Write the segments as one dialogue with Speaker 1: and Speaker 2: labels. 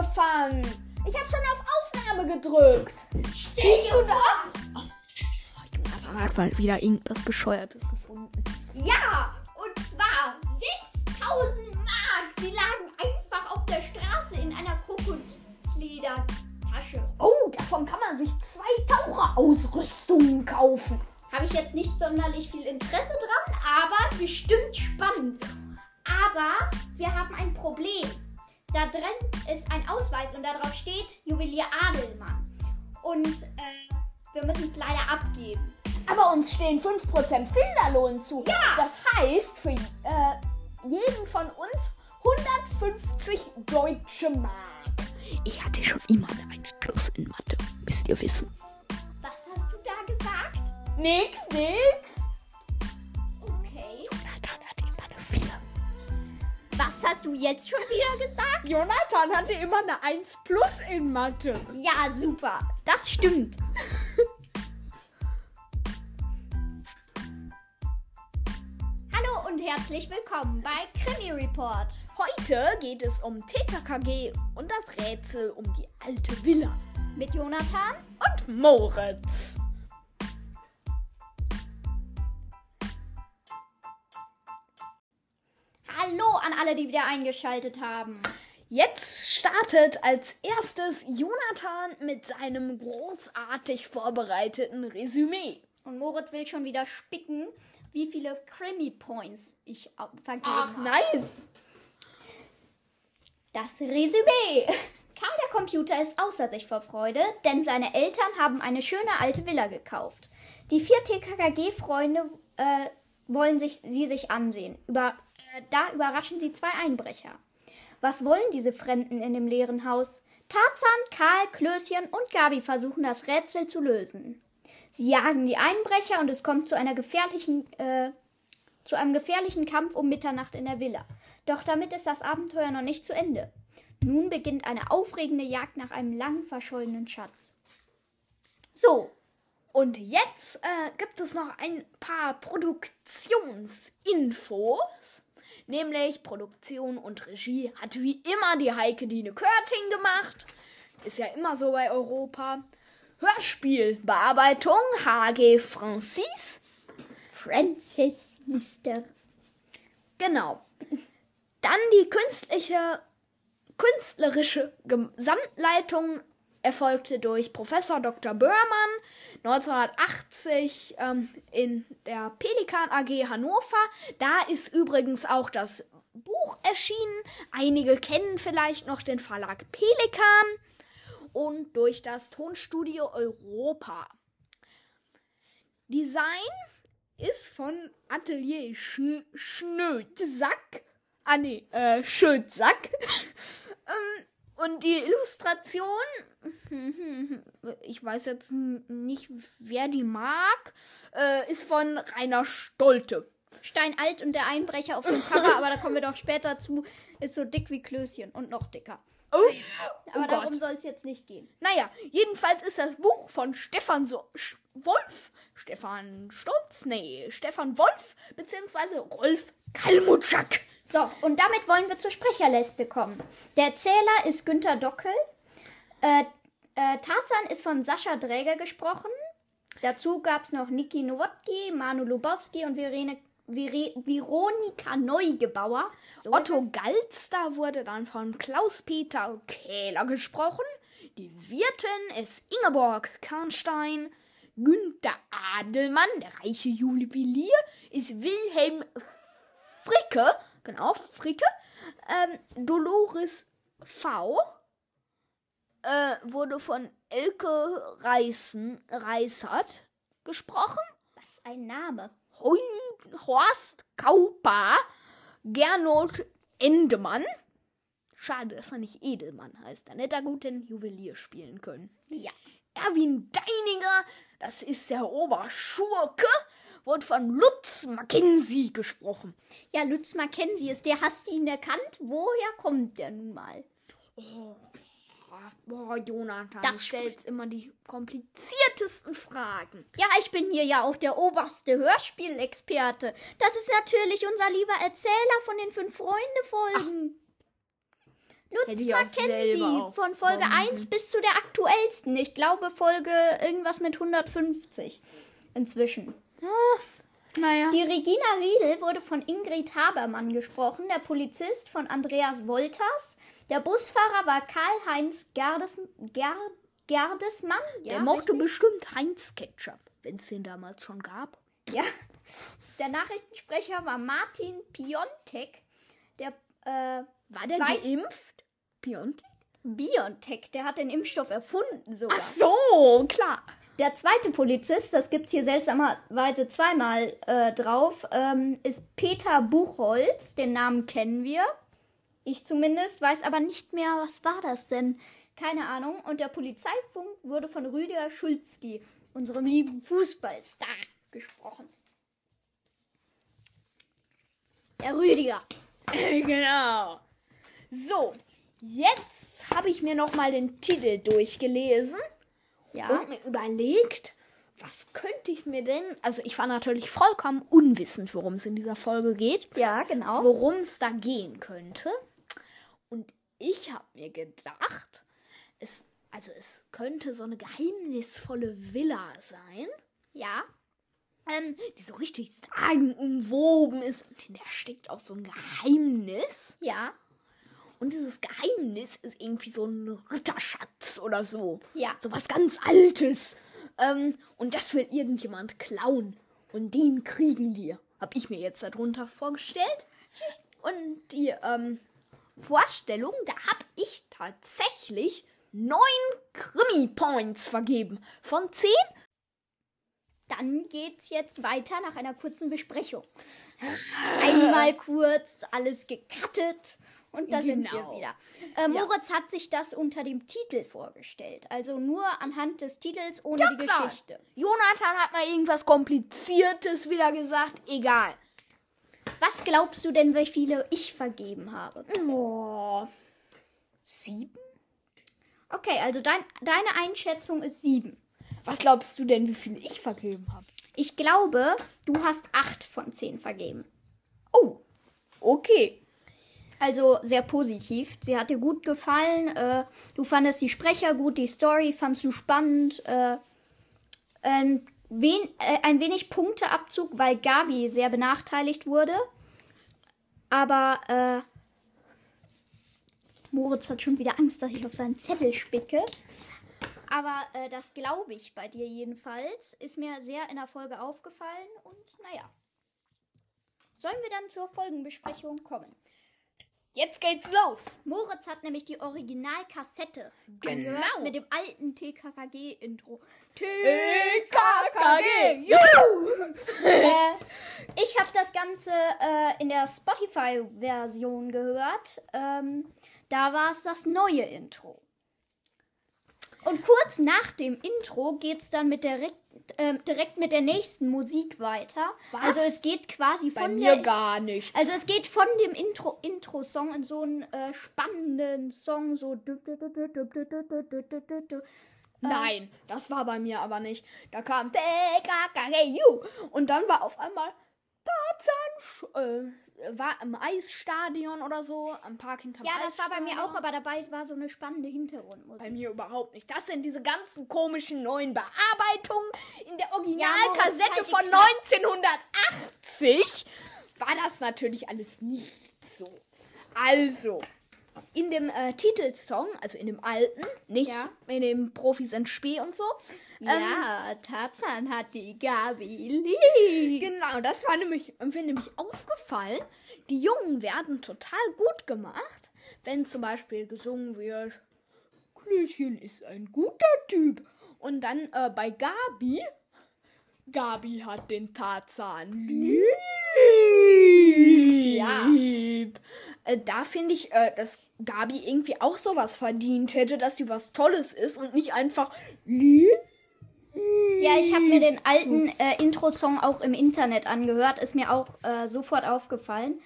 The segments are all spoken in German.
Speaker 1: angefangen. Ich habe schon auf Aufnahme gedrückt. Stehst du da?
Speaker 2: Jonathan hat mal wieder irgendwas Bescheuertes gefunden.
Speaker 1: Ja, und zwar 6000 Mark. Sie lagen einfach auf der Straße in einer Krokodilsledertasche. Oh, davon kann man sich zwei Taucherausrüstungen kaufen. Habe ich jetzt nicht sonderlich viel Interesse dran, aber bestimmt spannend. Aber wir haben ein Problem. Da drin ist ein Ausweis und darauf steht Juwelier Adelmann. Und äh, wir müssen es leider abgeben. Aber uns stehen 5% Finderlohn zu. Ja. Das heißt, für äh, jeden von uns 150 deutsche Mark.
Speaker 2: Ich hatte schon immer eine 1 plus in Mathe, müsst ihr wissen.
Speaker 1: Was hast du da gesagt? Nix, nix. Was hast du jetzt schon wieder gesagt?
Speaker 2: Jonathan hatte immer eine 1 plus in Mathe.
Speaker 1: Ja, super. Das stimmt. Hallo und herzlich willkommen bei Krimi Report.
Speaker 2: Heute geht es um TKKG und das Rätsel um die alte Villa.
Speaker 1: Mit Jonathan.
Speaker 2: Und Moritz.
Speaker 1: Hallo an alle, die wieder eingeschaltet haben.
Speaker 2: Jetzt startet als erstes Jonathan mit seinem großartig vorbereiteten Resümee.
Speaker 1: Und Moritz will schon wieder spicken, wie viele Krimi Points ich vergeben
Speaker 2: Ach
Speaker 1: habe.
Speaker 2: nein!
Speaker 1: Das Resümee. Karl der Computer ist außer sich vor Freude, denn seine Eltern haben eine schöne alte Villa gekauft. Die vier TKKG-Freunde äh, wollen sich, sie sich ansehen. Über, äh, da überraschen sie zwei Einbrecher. Was wollen diese Fremden in dem leeren Haus? Tarzan, Karl, Klößchen und Gabi versuchen das Rätsel zu lösen. Sie jagen die Einbrecher und es kommt zu einer gefährlichen, äh, zu einem gefährlichen Kampf um Mitternacht in der Villa. Doch damit ist das Abenteuer noch nicht zu Ende. Nun beginnt eine aufregende Jagd nach einem lang verschollenen Schatz. So,
Speaker 2: Und jetzt äh, gibt es noch ein paar Produktionsinfos. Nämlich Produktion und Regie hat wie immer die Heike Dine Körting gemacht. Ist ja immer so bei Europa. Hörspiel, Bearbeitung, HG Francis.
Speaker 1: Francis Mister.
Speaker 2: Genau. Dann die künstliche, künstlerische Gesamtleitung erfolgte durch Professor Dr. Böhrmann 1980 ähm, in der Pelikan AG Hannover. Da ist übrigens auch das Buch erschienen. Einige kennen vielleicht noch den Verlag Pelikan und durch das Tonstudio Europa. Design ist von Atelier Schn Schnödsack. Ah nee, äh, Schödsack. ähm, und die Illustration, ich weiß jetzt nicht, wer die mag, äh, ist von Rainer Stolte.
Speaker 1: Steinalt und der Einbrecher auf dem Cover, aber da kommen wir doch später zu, ist so dick wie Klößchen und noch dicker.
Speaker 2: Oh,
Speaker 1: Aber
Speaker 2: oh
Speaker 1: darum soll es jetzt nicht gehen.
Speaker 2: Naja, jedenfalls ist das Buch von Stefan so Sch Wolf, Stefan Stolz, nee, Stefan Wolf, beziehungsweise Rolf Kalmutschak.
Speaker 1: So, und damit wollen wir zur Sprecherliste kommen. Der Erzähler ist Günter Dockel. Äh, äh, Tarzan ist von Sascha Dräger gesprochen. Dazu gab es noch Niki Nowotki, Manu Lubowski und Verene, Vere, Veronika Neugebauer. So
Speaker 2: Otto. Galster wurde dann von Klaus-Peter Kähler gesprochen. Die Wirtin ist Ingeborg Karnstein. Günther Adelmann, der reiche Juwelier, ist Wilhelm Fricke. Genau, Fricke. Ähm, Dolores V. Äh, wurde von Elke Reißen, Reißert gesprochen.
Speaker 1: Was ein Name.
Speaker 2: Horst Kauper, Gernot Endemann. Schade, dass er nicht Edelmann heißt. Dann hätte er gut den Juwelier spielen können.
Speaker 1: Ja.
Speaker 2: Erwin Deininger, das ist der Oberschurke, wurde von Lutz Mackenzie gesprochen.
Speaker 1: Ja, Lutz Mackenzie ist der. Hast du ihn erkannt? Woher kommt der nun mal?
Speaker 2: Boah, Jonathan,
Speaker 1: Das
Speaker 2: du stellst immer die kompliziertesten Fragen.
Speaker 1: Ja, ich bin hier ja auch der oberste Hörspielexperte. Das ist natürlich unser lieber Erzähler von den Fünf-Freunde-Folgen. Lutz Mackenzie
Speaker 2: auf
Speaker 1: von Folge
Speaker 2: Bomben.
Speaker 1: 1 bis zu der aktuellsten. Ich glaube Folge irgendwas mit 150 inzwischen.
Speaker 2: Naja.
Speaker 1: Die Regina Riedel wurde von Ingrid Habermann gesprochen, der Polizist von Andreas Wolters. Der Busfahrer war Karl-Heinz Gerdes, Ger, Gerdesmann. Ja,
Speaker 2: Der mochte
Speaker 1: richtig?
Speaker 2: bestimmt Heinz Ketchup, wenn es den damals schon gab.
Speaker 1: Ja. Der Nachrichtensprecher war Martin Piontek. Der äh,
Speaker 2: War der
Speaker 1: Zwei-
Speaker 2: geimpft? Piontek?
Speaker 1: Biontech, der hat den Impfstoff erfunden sogar.
Speaker 2: Ach so, klar.
Speaker 1: Der zweite Polizist, das gibt's hier seltsamerweise zweimal äh, drauf, ähm, ist Peter Buchholz. Den Namen kennen wir. Ich zumindest, weiß aber nicht mehr, was war das denn? Keine Ahnung. Und der Polizeifunk wurde von Rüdiger Schulzki, unserem lieben Fußballstar, gesprochen. Der Rüdiger.
Speaker 2: genau. So, jetzt habe ich mir noch mal den Titel durchgelesen
Speaker 1: Ja.
Speaker 2: und mir überlegt, was könnte ich mir denn... Also ich war natürlich vollkommen unwissend, worum es in dieser Folge geht.
Speaker 1: ja, genau.
Speaker 2: worum es da gehen könnte. Und ich habe mir gedacht, es, also es könnte so eine geheimnisvolle Villa sein,
Speaker 1: Ja.
Speaker 2: ähm, die so richtig sagenumwoben ist und in der steckt auch so ein Geheimnis.
Speaker 1: Ja.
Speaker 2: Und dieses Geheimnis ist irgendwie so ein Ritterschatz oder so.
Speaker 1: Ja.
Speaker 2: So was ganz Altes. Ähm, und das will irgendjemand klauen. Und den kriegen die. Hab ich mir jetzt darunter vorgestellt. Und die ähm, Vorstellung, da hab ich tatsächlich neun Krimi-Points vergeben. Von zehn?
Speaker 1: Dann geht's jetzt weiter nach einer kurzen Besprechung. Einmal kurz alles gecuttet und da sind wir
Speaker 2: Genau.
Speaker 1: wieder. Äh, Moritz hat sich das unter dem Titel vorgestellt. Also nur anhand des Titels ohne die
Speaker 2: klar.
Speaker 1: Geschichte.
Speaker 2: Jonathan hat mal irgendwas Kompliziertes wieder gesagt. Egal.
Speaker 1: Was glaubst du denn, wie viele ich vergeben habe?
Speaker 2: Oh. Sieben?
Speaker 1: Okay, also dein, deine Einschätzung ist sieben.
Speaker 2: Was glaubst du denn, wie viel ich vergeben habe?
Speaker 1: Ich glaube, du hast acht von zehn vergeben.
Speaker 2: Oh, okay.
Speaker 1: Also sehr positiv. Sie hat dir gut gefallen. Äh, du fandest die Sprecher gut, die Story fandst du spannend. Äh, ein, wen, äh, ein wenig Punkteabzug, weil Gabi sehr benachteiligt wurde. Aber äh, Moritz hat schon wieder Angst, dass ich auf seinen Zettel spicke. Aber äh, das glaube ich bei dir jedenfalls. Ist mir sehr in der Folge aufgefallen. Und naja. Sollen wir dann zur Folgenbesprechung kommen?
Speaker 2: Jetzt geht's los.
Speaker 1: Moritz hat nämlich die Originalkassette
Speaker 2: Genau.
Speaker 1: angehört mit dem alten TKKG-Intro.
Speaker 2: TKKG.
Speaker 1: Äh, ich habe das Ganze äh, in der Spotify-Version gehört. Ähm, da war es das neue Intro. Und kurz nach dem Intro geht es dann mit der, direkt, ähm, direkt mit der nächsten Musik weiter.
Speaker 2: Was?
Speaker 1: Also es geht quasi
Speaker 2: Bei
Speaker 1: von
Speaker 2: mir
Speaker 1: der
Speaker 2: gar nicht.
Speaker 1: Also es geht von dem Intro Intro-Song in so einen äh, spannenden Song, so.
Speaker 2: Nein, das war bei mir aber nicht. Da kam und dann war auf einmal Tarzan äh, war im Eisstadion oder so am Park hinterm
Speaker 1: Ja, das war bei mir auch, aber dabei war so eine spannende Hintergrundmusik.
Speaker 2: Bei mir überhaupt nicht. Das sind diese ganzen komischen neuen Bearbeitungen. In der Originalkassette
Speaker 1: halt die
Speaker 2: von
Speaker 1: Klappe.
Speaker 2: 1980 war das natürlich alles nicht so. Also, in dem äh, Titelsong, also in dem alten, nicht
Speaker 1: Ja.
Speaker 2: in dem Profis in Spee und so.
Speaker 1: Ja, Tarzan hat die Gabi lieb.
Speaker 2: Genau, das war nämlich, mir nämlich aufgefallen. Die Jungen werden total gut gemacht, wenn zum Beispiel gesungen wird, Klößchen ist ein guter Typ. Und dann äh, bei Gabi, Gabi hat den Tarzan lieb.
Speaker 1: Ja.
Speaker 2: Äh, da finde ich, äh, dass Gabi irgendwie auch sowas verdient hätte, dass sie was Tolles ist und nicht einfach lieb.
Speaker 1: Ja, ich habe mir den alten äh, Intro-Song auch im Internet angehört. Ist mir auch äh, sofort aufgefallen.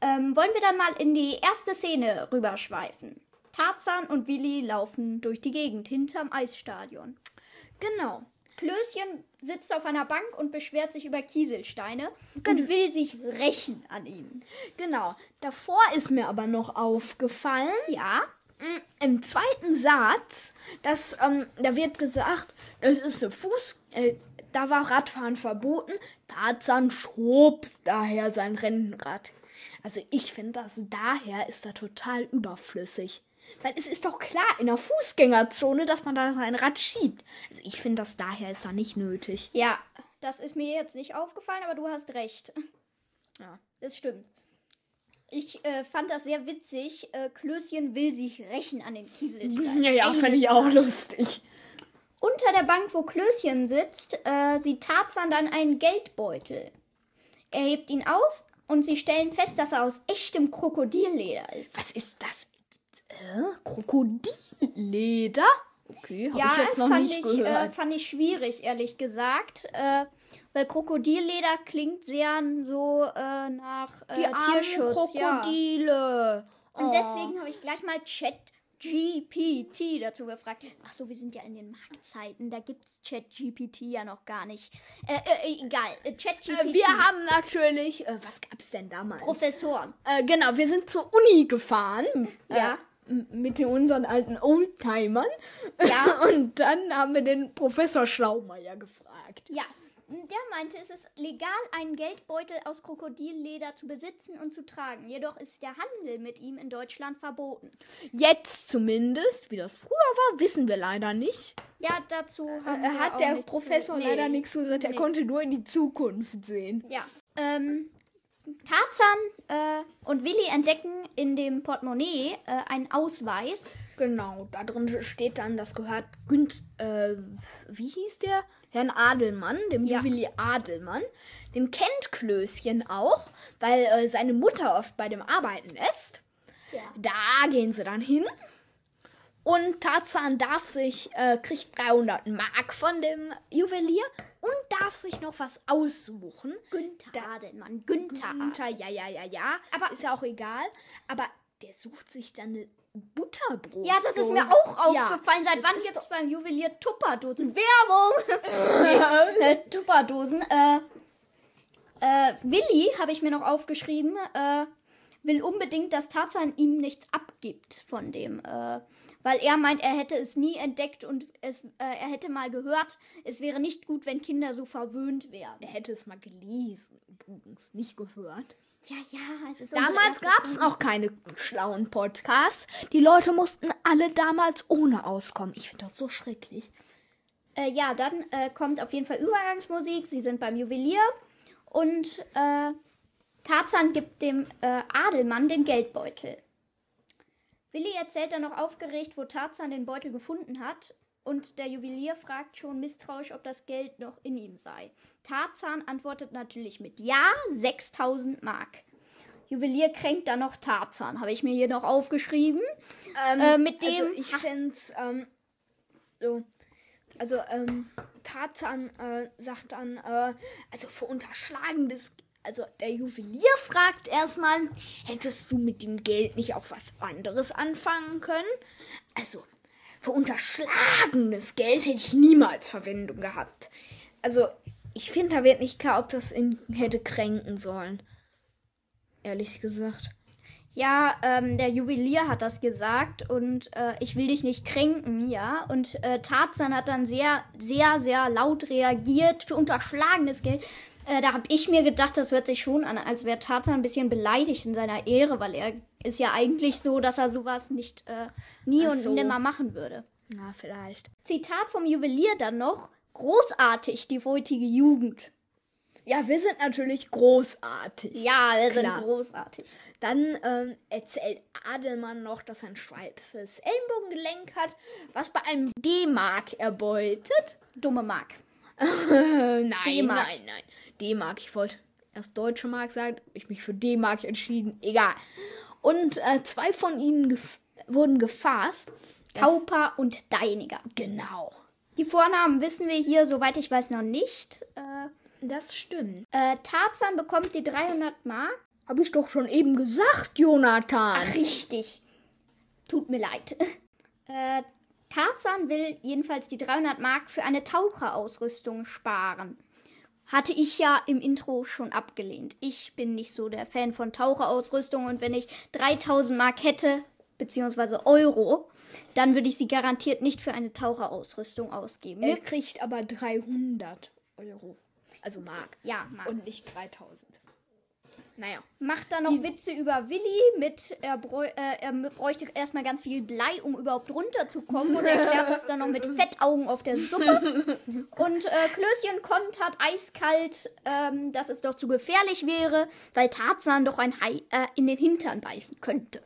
Speaker 1: Ähm, wollen wir dann mal in die erste Szene rüberschweifen? Tarzan und Willi laufen durch die Gegend hinterm Eisstadion.
Speaker 2: Genau.
Speaker 1: Klößchen sitzt auf einer Bank und beschwert sich über Kieselsteine und will sich rächen an ihnen.
Speaker 2: Genau. Davor ist mir aber noch aufgefallen,
Speaker 1: Ja,
Speaker 2: im zweiten Satz, dass ähm, da wird gesagt, das ist eine Fuß, äh, da war Radfahren verboten. Tarzan schob daher sein Rennrad. Also ich finde, das daher ist da total überflüssig. Weil es ist doch klar in der Fußgängerzone, dass man da sein Rad schiebt. Also ich finde, das daher ist da nicht nötig.
Speaker 1: ja, das ist mir jetzt nicht aufgefallen, aber du hast recht.
Speaker 2: Ja.
Speaker 1: Das stimmt. Ich äh, fand das sehr witzig. Äh, Klößchen will sich rächen an den Kieselsteinen.
Speaker 2: Ja, ja, fand ich auch lustig.
Speaker 1: Unter der Bank, wo Klößchen sitzt, äh, sieht Tarzan dann einen Geldbeutel. Er hebt ihn auf und sie stellen fest, dass er aus echtem Krokodilleder ist.
Speaker 2: Was ist das? Äh, Krokodilleder? Okay, habe
Speaker 1: ja,
Speaker 2: ich jetzt noch
Speaker 1: fand,
Speaker 2: nicht
Speaker 1: ich,
Speaker 2: gehört.
Speaker 1: äh, fand ich schwierig, ehrlich gesagt. Äh, weil Krokodilleder klingt sehr so äh, nach äh,
Speaker 2: Die armen
Speaker 1: Tierschutz. Ja.
Speaker 2: Krokodile.
Speaker 1: Und
Speaker 2: Oh.
Speaker 1: deswegen habe ich gleich mal Chat GPT dazu gefragt. Ach so, wir sind ja in den Marktzeiten. Da gibt es Chat GPT ja noch gar nicht. Äh, äh, egal. Äh, Chat GPT.
Speaker 2: Äh, wir haben natürlich, äh, was gab's denn damals?
Speaker 1: Professoren.
Speaker 2: äh, genau, wir sind zur Uni gefahren.
Speaker 1: Ja.
Speaker 2: Äh, mit unseren alten Oldtimern.
Speaker 1: Ja.
Speaker 2: Und dann haben wir den Professor Schlaumeier gefragt.
Speaker 1: Ja. Der meinte, es ist legal, einen Geldbeutel aus Krokodilleder zu besitzen und zu tragen. Jedoch ist der Handel mit ihm in Deutschland verboten.
Speaker 2: Jetzt zumindest, wie das früher war, wissen wir leider nicht.
Speaker 1: Ja, dazu haben
Speaker 2: Äh, hat der Professor
Speaker 1: zu- nee.
Speaker 2: leider nichts gesagt. Er
Speaker 1: Nee.
Speaker 2: konnte nur in die Zukunft sehen.
Speaker 1: Ja. Ähm, Tarzan äh, und Willi entdecken in dem Portemonnaie äh, einen Ausweis.
Speaker 2: Genau, da drin steht dann, das gehört Günt, äh, wie hieß der? Herrn Adelmann, dem
Speaker 1: Ja.
Speaker 2: Juwelier Adelmann. Den kennt Klößchen auch, weil äh, seine Mutter oft bei dem arbeiten lässt.
Speaker 1: Ja.
Speaker 2: Da gehen sie dann hin. Und Tarzan darf sich, äh, kriegt 300 Mark von dem Juwelier und darf sich noch was aussuchen.
Speaker 1: Günther Adelmann. Günther.
Speaker 2: Günther, ja, ja, ja, ja.
Speaker 1: Aber-
Speaker 2: ist ja auch egal. Aber der sucht sich dann eine Butterbrot.
Speaker 1: Ja, das ist mir auch
Speaker 2: Ja,
Speaker 1: aufgefallen. Seit
Speaker 2: das
Speaker 1: wann gibt es beim Juwelier Tupperdosen? Werbung! nee, äh, Tupperdosen. Äh, äh, Willi, habe ich mir noch aufgeschrieben, äh, will unbedingt, dass Tarzan ihm nichts abgibt von dem. Äh, weil er meint, er hätte es nie entdeckt und es, äh, er hätte mal gehört, es wäre nicht gut, wenn Kinder so verwöhnt werden.
Speaker 2: Er hätte es mal gelesen, übrigens, nicht gehört.
Speaker 1: Ja, ja, es ist
Speaker 2: Damals gab es noch keine schlauen Podcasts. Die Leute mussten alle damals ohne auskommen. Ich finde das so schrecklich.
Speaker 1: Äh, ja, dann äh, kommt auf jeden Fall Übergangsmusik. Sie sind beim Juwelier und äh, Tarzan gibt dem äh, Adelmann den Geldbeutel. Willi erzählt dann noch aufgeregt, wo Tarzan den Beutel gefunden hat. Und der Juwelier fragt schon misstrauisch, ob das Geld noch in ihm sei. Tarzan antwortet natürlich mit Ja, 6000 Mark. Juwelier kränkt dann noch Tarzan, habe ich mir hier noch aufgeschrieben. Äh, mit dem
Speaker 2: Also ich finde es ähm, so. Also ähm, Tarzan äh, sagt dann, äh, also für unterschlagendes, also der Juwelier fragt erstmal, hättest du mit dem Geld nicht auch was anderes anfangen können? Also für unterschlagenes Geld hätte ich niemals Verwendung gehabt. Also ich finde, da wird nicht klar, ob das ihn hätte kränken sollen. Ehrlich gesagt.
Speaker 1: Ja, ähm, der Juwelier hat das gesagt und äh, ich will dich nicht kränken, ja. Und äh, Tarzan hat dann sehr, sehr, sehr laut reagiert für unterschlagenes Geld. Äh, da habe ich mir gedacht, das hört sich schon an, als wäre Tarzan ein bisschen beleidigt in seiner Ehre, weil er ist ja eigentlich so, dass er sowas nicht äh, nie
Speaker 2: Ach
Speaker 1: und
Speaker 2: so.
Speaker 1: nimmer machen würde.
Speaker 2: Na, vielleicht.
Speaker 1: Zitat vom Juwelier dann noch. Großartig, die heutige Jugend.
Speaker 2: Ja, wir sind natürlich großartig.
Speaker 1: Ja, wir
Speaker 2: Klar.
Speaker 1: sind großartig.
Speaker 2: Dann ähm, erzählt Adelmann noch, dass er ein steifes Ellenbogengelenk hat, was bei einem D-Mark erbeutet.
Speaker 1: Dumme Mark.
Speaker 2: Nein,
Speaker 1: D-Mark.
Speaker 2: nein, nein. D-Mark. Ich wollte erst deutsche Mark sagen, ich mich für D-Mark entschieden. Egal. Und äh, zwei von ihnen gef wurden gefasst.
Speaker 1: Tauper und Deiniger.
Speaker 2: Genau.
Speaker 1: Die Vornamen wissen wir hier, soweit ich weiß, noch nicht. Äh,
Speaker 2: Das stimmt.
Speaker 1: äh, Tarzan bekommt die 300 Mark.
Speaker 2: Habe ich doch schon eben gesagt, Jonathan.
Speaker 1: Richtig. Tut mir leid. Äh, Tarzan will jedenfalls die 300 Mark für eine Taucherausrüstung sparen. Hatte ich ja im Intro schon abgelehnt. Ich bin nicht so der Fan von Taucherausrüstung und wenn ich 3000 Mark hätte, beziehungsweise Euro, dann würde ich sie garantiert nicht für eine Taucherausrüstung ausgeben.
Speaker 2: Er kriegt aber 300 Euro. Also Mark.
Speaker 1: Ja, Mark.
Speaker 2: Und nicht 3000. Naja.
Speaker 1: Macht dann noch Witze über Willi mit, er, bräu äh, er bräuchte erstmal ganz viel Blei, um überhaupt runterzukommen und erklärt das dann noch mit Fettaugen auf der Suppe. Und äh, Klößchen kontert eiskalt, ähm, dass es doch zu gefährlich wäre, weil Tarzan doch ein Hai äh, in den Hintern beißen könnte.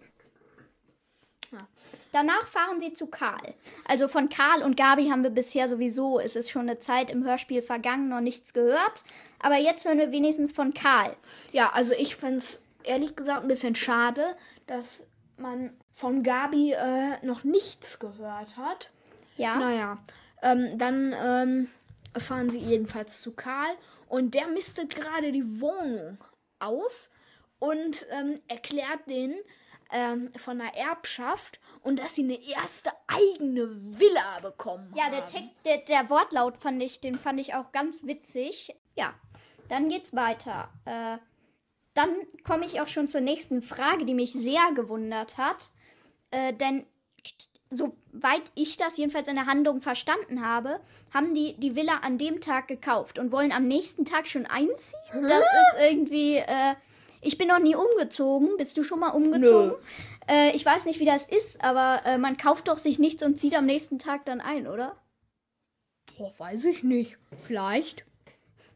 Speaker 1: Danach fahren sie zu Karl. Also von Karl und Gabi haben wir bisher sowieso, es ist schon eine Zeit im Hörspiel vergangen, noch nichts gehört. Aber jetzt hören wir wenigstens von Karl.
Speaker 2: Ja, also ich fände es ehrlich gesagt ein bisschen schade, dass man von Gabi äh, noch nichts gehört hat.
Speaker 1: Ja.
Speaker 2: Naja, ähm, dann ähm, fahren sie jedenfalls zu Karl und der mistet gerade die Wohnung aus und ähm, erklärt den ähm, von der Erbschaft und dass sie eine erste eigene Villa bekommen
Speaker 1: Ja,
Speaker 2: haben.
Speaker 1: der, Text, der, der Wortlaut fand ich, den fand ich auch ganz witzig. Ja, dann geht's weiter. Äh, dann komme ich auch schon zur nächsten Frage, die mich sehr gewundert hat. Äh, denn soweit ich das jedenfalls in der Handlung verstanden habe, haben die die Villa an dem Tag gekauft und wollen am nächsten Tag schon einziehen. Das ist irgendwie. Äh, ich bin noch nie umgezogen. Bist du schon mal umgezogen? Äh, ich weiß nicht, wie das ist, aber äh, man kauft doch sich nichts und zieht am nächsten Tag dann ein, oder?
Speaker 2: Boah, weiß ich nicht. Vielleicht.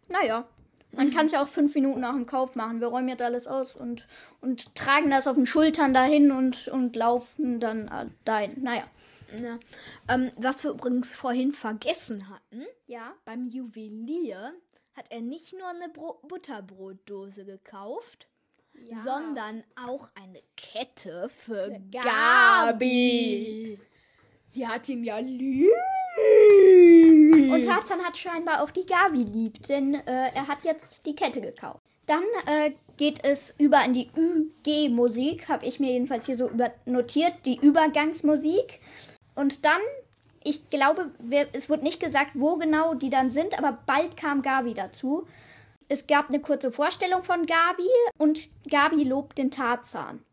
Speaker 1: Naja, man kann es ja auch fünf Minuten nach dem Kauf machen. Wir räumen jetzt alles aus und, und tragen das auf den Schultern dahin und, und laufen dann äh, dahin. Naja.
Speaker 2: Ja. Ähm, was wir übrigens vorhin vergessen hatten,
Speaker 1: Ja.
Speaker 2: beim Juwelier hat er nicht nur eine Bro Butterbrotdose gekauft, sondern auch eine Kette für,
Speaker 1: Gabi.
Speaker 2: Gabi. Sie hat ihn ja lieb.
Speaker 1: Und Tarzan hat scheinbar auch die Gabi lieb, denn äh, er hat jetzt die Kette gekauft. Dann äh, geht es über in die UG-Musik, habe ich mir jedenfalls hier so notiert, die Übergangsmusik. Und dann, ich glaube, wir, es wurde nicht gesagt, wo genau die dann sind, aber bald kam Gabi dazu. Es gab eine kurze Vorstellung von Gabi und Gabi lobt den Tarzan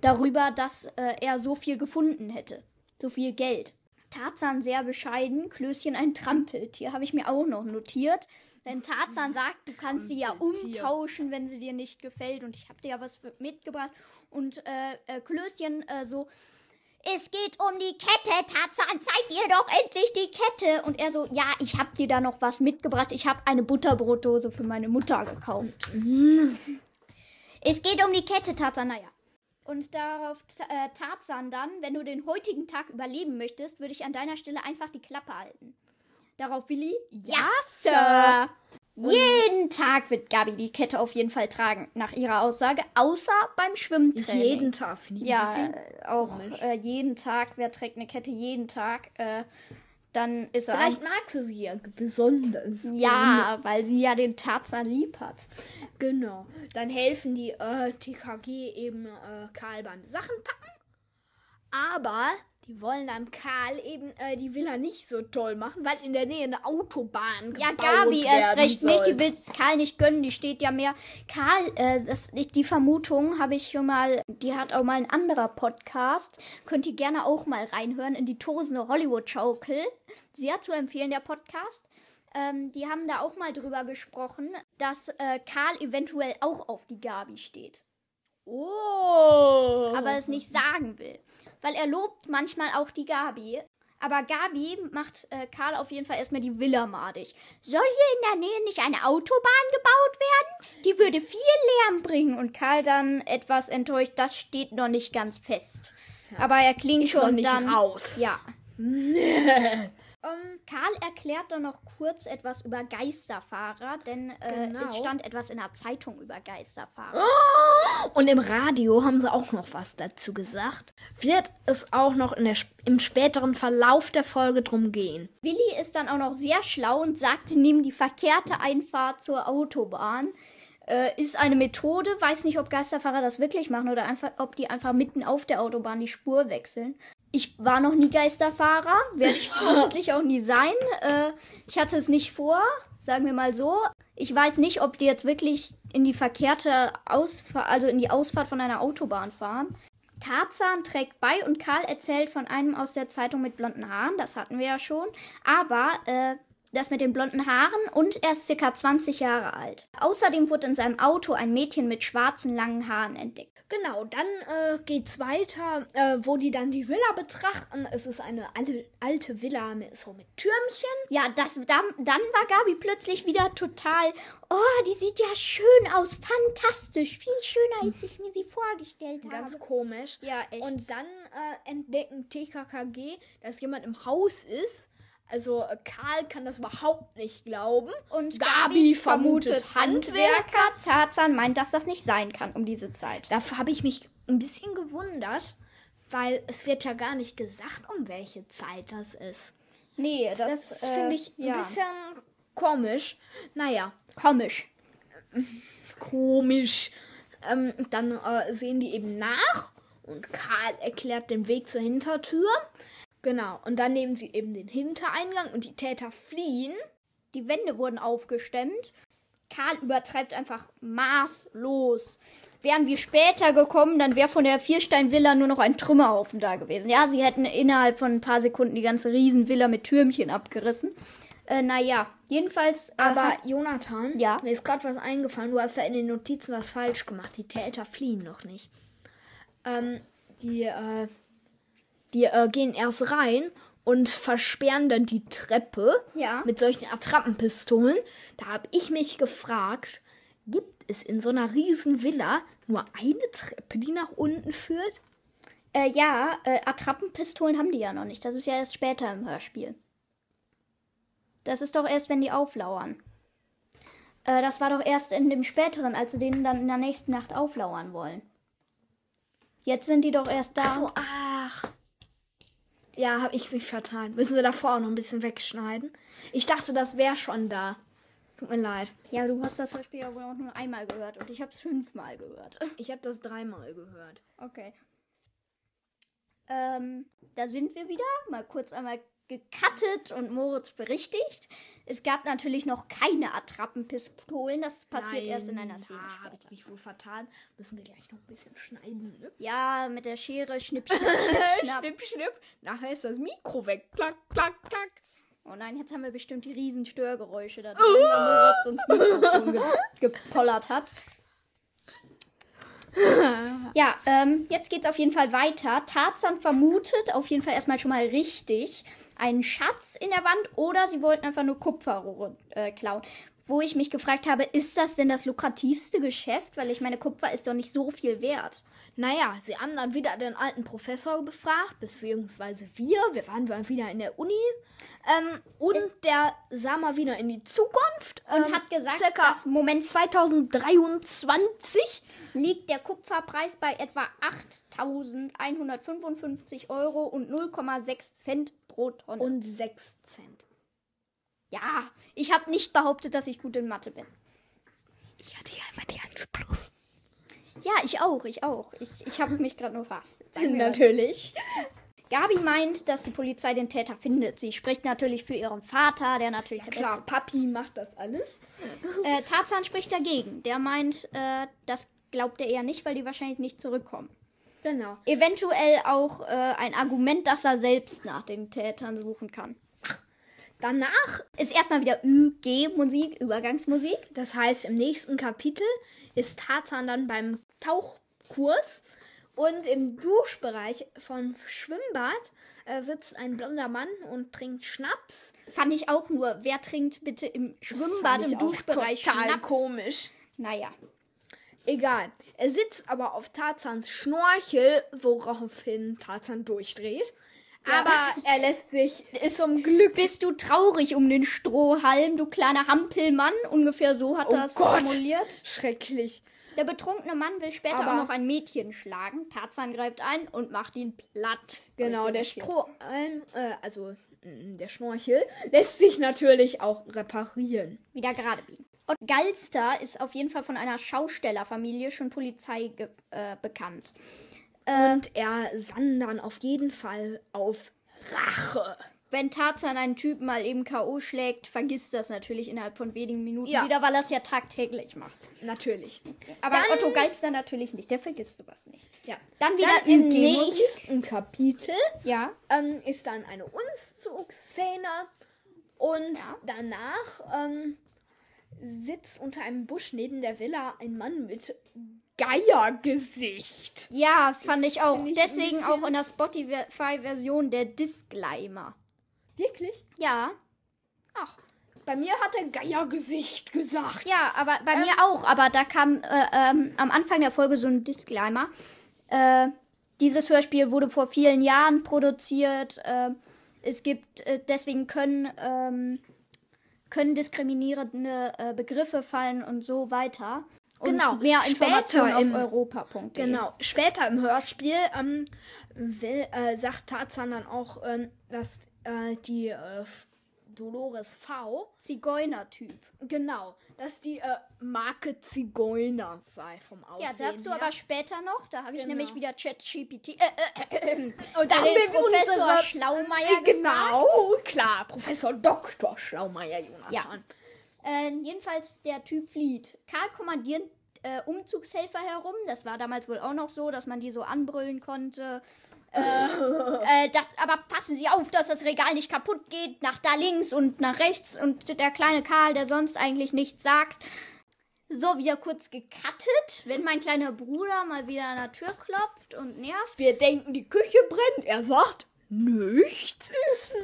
Speaker 1: darüber, dass äh, er so viel gefunden hätte. So viel Geld. Tarzan sehr bescheiden, Klößchen ein Trampeltier, habe ich mir auch noch notiert. Denn Tarzan sagt, du kannst sie ja umtauschen, wenn sie dir nicht gefällt. Und ich habe dir ja was mitgebracht. Und äh, äh, Klößchen äh, so, es geht um die Kette, Tarzan, zeig ihr doch endlich die Kette. Und er so, ja, ich habe dir da noch was mitgebracht. Ich habe eine Butterbrotdose für meine Mutter gekauft. es geht um die Kette, Tarzan, naja. Und darauf äh, Tarzan dann, wenn du den heutigen Tag überleben möchtest, würde ich an deiner Stelle einfach die Klappe halten. Darauf Willi, ja, Sir. Jeden Tag wird Gabi die Kette auf jeden Fall tragen, nach ihrer Aussage, außer beim Schwimmtraining.
Speaker 2: Jeden Tag finde ich
Speaker 1: Ja, äh, auch äh, jeden Tag, wer trägt eine Kette jeden Tag, äh, dann ist er
Speaker 2: Vielleicht magst du sie ja besonders.
Speaker 1: Ja, weil sie ja den Tarzan lieb hat.
Speaker 2: Genau. Dann helfen die äh, TKG eben äh, Karl beim Sachen packen. Aber die wollen dann Karl eben äh, die Villa nicht so toll machen, weil in der Nähe eine Autobahn
Speaker 1: Ja, Gabi erst recht
Speaker 2: soll.
Speaker 1: nicht. Die will es Karl nicht gönnen. Die steht ja mehr. Karl, äh, das, die Vermutung habe ich schon mal. Die hat auch mal ein anderer Podcast. Könnt ihr gerne auch mal reinhören in die tosende Hollywood-Schaukel. Sehr zu empfehlen, der Podcast. Ähm, die haben da auch mal drüber gesprochen, dass äh, Karl eventuell auch auf die Gabi steht.
Speaker 2: Oh.
Speaker 1: aber es nicht sagen will. Weil er lobt manchmal auch die Gabi. Aber Gabi macht äh, Karl auf jeden Fall erstmal die Villa madig. Soll hier in der Nähe nicht eine Autobahn gebaut werden? Die würde viel Lärm bringen. Und Karl dann etwas enttäuscht, das steht noch nicht ganz fest. Aber er klingt
Speaker 2: Ist
Speaker 1: schon
Speaker 2: noch nicht
Speaker 1: dann.
Speaker 2: raus.
Speaker 1: Ja. Ähm, Karl erklärt dann noch kurz etwas über Geisterfahrer, denn äh,
Speaker 2: Genau.
Speaker 1: es stand etwas in der Zeitung über Geisterfahrer.
Speaker 2: Und im Radio haben sie auch noch was dazu gesagt. Wird es auch noch in der, im späteren Verlauf der Folge drum gehen.
Speaker 1: Willi ist dann auch noch sehr schlau und sagt, nehmen die verkehrte Einfahrt zur Autobahn. Äh, ist eine Methode, weiß nicht, ob Geisterfahrer das wirklich machen oder einfach, ob die einfach mitten auf der Autobahn die Spur wechseln. Ich war noch nie Geisterfahrer, werde ich vermutlich auch nie sein. Äh, ich hatte es nicht vor, sagen wir mal so. Ich weiß nicht, ob die jetzt wirklich in die verkehrte Ausfahrt, also in die Ausfahrt von einer Autobahn fahren. Tarzan trägt bei und Karl erzählt von einem aus der Zeitung mit blonden Haaren, das hatten wir ja schon. Aber äh, das mit den blonden Haaren und er ist circa 20 Jahre alt. Außerdem wurde in seinem Auto ein Mädchen mit schwarzen langen Haaren entdeckt.
Speaker 2: Genau, dann äh, geht's weiter, äh, wo die dann die Villa betrachten. Es ist eine alte, Villa mit, so mit Türmchen.
Speaker 1: Ja, das, dann, dann war Gabi plötzlich wieder total, oh, die sieht ja schön aus, fantastisch, viel schöner, als ich mir sie vorgestellt habe.
Speaker 2: Ganz komisch.
Speaker 1: Ja, echt.
Speaker 2: Und dann äh, entdecken TKKG, dass jemand im Haus ist. Also äh, Karl kann das überhaupt nicht glauben.
Speaker 1: Und
Speaker 2: Gabi vermutet Handwerker.
Speaker 1: Tarzan meint, dass das nicht sein kann um diese Zeit.
Speaker 2: Dafür habe ich mich ein bisschen gewundert, weil es wird ja gar nicht gesagt, um welche Zeit das ist.
Speaker 1: Nee, das,
Speaker 2: Das
Speaker 1: äh,
Speaker 2: finde ich
Speaker 1: ja.
Speaker 2: ein bisschen komisch. Naja,
Speaker 1: komisch.
Speaker 2: komisch. Ähm, dann äh, sehen die eben nach und Karl erklärt den Weg zur Hintertür. Genau, und dann nehmen sie eben den Hintereingang und die Täter fliehen.
Speaker 1: Die Wände wurden aufgestemmt. Karl übertreibt einfach maßlos. Wären wir später gekommen, dann wäre von der Vierstein-Villa nur noch ein Trümmerhaufen da gewesen. Ja, sie hätten innerhalb von ein paar Sekunden die ganze Riesenvilla mit Türmchen abgerissen. Äh, naja, jedenfalls. Äh,
Speaker 2: Aber Jonathan,
Speaker 1: Ja?
Speaker 2: mir ist gerade was eingefallen. Du hast da in den Notizen was falsch gemacht. Die Täter fliehen noch nicht. Ähm, die, äh, die äh, gehen erst rein und versperren dann die Treppe
Speaker 1: Ja.
Speaker 2: mit solchen Attrappenpistolen. Da habe ich mich gefragt, gibt es in so einer riesen Villa nur eine Treppe, die nach unten führt?
Speaker 1: Äh, ja, äh, Attrappenpistolen haben die ja noch nicht. Das ist ja erst später im Hörspiel. Das ist doch erst, wenn die auflauern. Äh, das war doch erst in dem späteren, als sie denen dann in der nächsten Nacht auflauern wollen. Jetzt sind die doch erst da.
Speaker 2: Ach so, ach. Ja, habe ich mich vertan. Müssen wir davor auch noch ein bisschen wegschneiden? Ich dachte, das wäre schon da. Tut mir leid.
Speaker 1: Ja, du hast das Hörspiel ja wohl auch nur einmal gehört und ich habe es fünfmal gehört.
Speaker 2: Ich habe das dreimal gehört.
Speaker 1: Okay. Ähm, da sind wir wieder. Mal kurz einmal gecuttet und Moritz berichtigt. Es gab natürlich noch keine Attrappenpistolen. Das passiert erst in einer Szene
Speaker 2: Da habe ich mich wohl vertan. Müssen wir gleich noch ein bisschen schneiden, ne?
Speaker 1: Ja, mit der Schere schnipp, schnipp, schnapp.
Speaker 2: Schnipp, schnipp. Nachher ist das Mikro weg. Klack, klack, klack.
Speaker 1: Oh nein, jetzt haben wir bestimmt die riesen Störgeräusche da drin, weil Moritz Mikrofon ge gepollert hat. Ja, ähm, jetzt geht's auf jeden Fall weiter. Tarzan vermutet auf jeden Fall erstmal schon mal richtig einen Schatz in der Wand oder sie wollten einfach nur Kupferrohre äh, klauen. Wo ich mich gefragt habe, ist das denn das lukrativste Geschäft? Weil ich meine, Kupfer ist doch nicht so viel wert.
Speaker 2: Naja, sie haben dann wieder den alten Professor befragt, beziehungsweise wir. Wir waren dann wieder in der Uni. Ähm, und der sah mal wieder in die Zukunft.
Speaker 1: Und
Speaker 2: ähm,
Speaker 1: hat gesagt,
Speaker 2: circa
Speaker 1: dass Moment
Speaker 2: 2023.
Speaker 1: liegt der Kupferpreis bei etwa 8.155 Euro und 0,6 Cent pro Tonne.
Speaker 2: Und 6 Cent.
Speaker 1: ja, ich habe nicht behauptet, dass ich gut in Mathe bin.
Speaker 2: Ich hatte ja immer die 1 plus.
Speaker 1: Ja, ich auch, ich auch. Ich, ich habe mich gerade nur mal.
Speaker 2: Natürlich.
Speaker 1: Gabi meint, dass die Polizei den Täter findet. Sie spricht natürlich für ihren Vater, der natürlich der
Speaker 2: Klar, Papi macht das alles.
Speaker 1: Beste. Äh, Tarzan spricht dagegen. Der meint, äh, das glaubt er eher nicht, weil die wahrscheinlich nicht zurückkommen.
Speaker 2: Genau.
Speaker 1: Eventuell auch äh, ein Argument, dass er selbst nach den Tätern suchen kann.
Speaker 2: Danach,
Speaker 1: Ist erstmal wieder ÜG-Musik, Übergangsmusik.
Speaker 2: das heißt, im nächsten Kapitel ist Tarzan dann beim Tauchkurs und im Duschbereich vom Schwimmbad äh, sitzt ein blonder Mann und trinkt Schnaps.
Speaker 1: Fand ich auch nur. Wer trinkt bitte im Schwimmbad, im Duschbereich
Speaker 2: total
Speaker 1: Schnaps?
Speaker 2: komisch.
Speaker 1: Naja.
Speaker 2: Egal. Er sitzt aber auf Tarzans Schnorchel, woraufhin Tarzan durchdreht.
Speaker 1: Ja.
Speaker 2: Aber er lässt sich zum Glück.
Speaker 1: Bist du traurig um den Strohhalm, du kleiner Hampelmann? Ungefähr so hat
Speaker 2: Oh
Speaker 1: das
Speaker 2: Gott.
Speaker 1: formuliert.
Speaker 2: Schrecklich.
Speaker 1: Der betrunkene Mann will später
Speaker 2: Aber-
Speaker 1: auch noch ein Mädchen schlagen. Tarzan greift ein und macht ihn platt.
Speaker 2: Genau, der. Strohhalm, äh, also mm, der Schnorchel, lässt sich natürlich auch reparieren.
Speaker 1: Wieder gerade biegen. Und Galster ist auf jeden Fall von einer Schaustellerfamilie schon Polizei äh, bekannt.
Speaker 2: Und er sann dann auf jeden Fall auf Rache.
Speaker 1: Wenn Tarzan einen Typen mal eben K.O. schlägt, vergisst das natürlich innerhalb von wenigen Minuten
Speaker 2: Ja.
Speaker 1: wieder, weil er es ja tagtäglich macht.
Speaker 2: Natürlich.
Speaker 1: Aber
Speaker 2: Dann-
Speaker 1: Otto Geilster natürlich nicht, der vergisst sowas nicht.
Speaker 2: Ja.
Speaker 1: Dann wieder
Speaker 2: Dann im nächsten Kapitel
Speaker 1: Ja.
Speaker 2: ähm, ist dann eine Umzugsszene und
Speaker 1: Ja.
Speaker 2: danach ähm, sitzt unter einem Busch neben der Villa ein Mann mit Geiergesicht.
Speaker 1: Ja, fand
Speaker 2: Das
Speaker 1: ich auch. Deswegen auch in der Spotify-Version der Disclaimer.
Speaker 2: Wirklich?
Speaker 1: Ja.
Speaker 2: Ach, bei mir hat er Geiergesicht gesagt.
Speaker 1: Ja, aber bei mir auch. Aber da kam äh, ähm, am Anfang der Folge so ein Disclaimer. Äh, dieses Hörspiel wurde vor vielen Jahren produziert. Äh, es gibt, äh, deswegen können, ähm, können diskriminierende äh, Begriffe fallen und so weiter. Und
Speaker 2: Genau.
Speaker 1: Mehr
Speaker 2: Später
Speaker 1: Informationen auf
Speaker 2: im-
Speaker 1: europa.de.
Speaker 2: Genau. Später im Hörspiel ähm, will, äh, sagt Tarzan dann auch, ähm, dass äh, die äh, Dolores V,
Speaker 1: Zigeunertyp.
Speaker 2: genau, dass die äh, Marke Zigeuner sei vom Aussehen
Speaker 1: Ja, dazu
Speaker 2: her.
Speaker 1: aber später noch. Da habe ich
Speaker 2: Genau.
Speaker 1: nämlich wieder ChatGPT. Äh, äh, äh,
Speaker 2: Und da haben wir
Speaker 1: Professor Schlaumeier
Speaker 2: Genau, klar. Professor Dr. Schlaumeier Jonathan.
Speaker 1: Ja. Äh, jedenfalls der Typ flieht. Karl kommandiert äh, Umzugshelfer herum. Das war damals wohl auch noch so, dass man die so anbrüllen konnte. Äh, äh, das, aber passen Sie auf, dass das Regal nicht kaputt geht. Nach da links und nach rechts. Und der kleine Karl, der sonst eigentlich nichts sagt. So, wieder kurz gecuttet, wenn mein kleiner Bruder mal wieder an der Tür klopft und nervt.
Speaker 2: Wir denken, die Küche brennt. Er sagt, nichts ist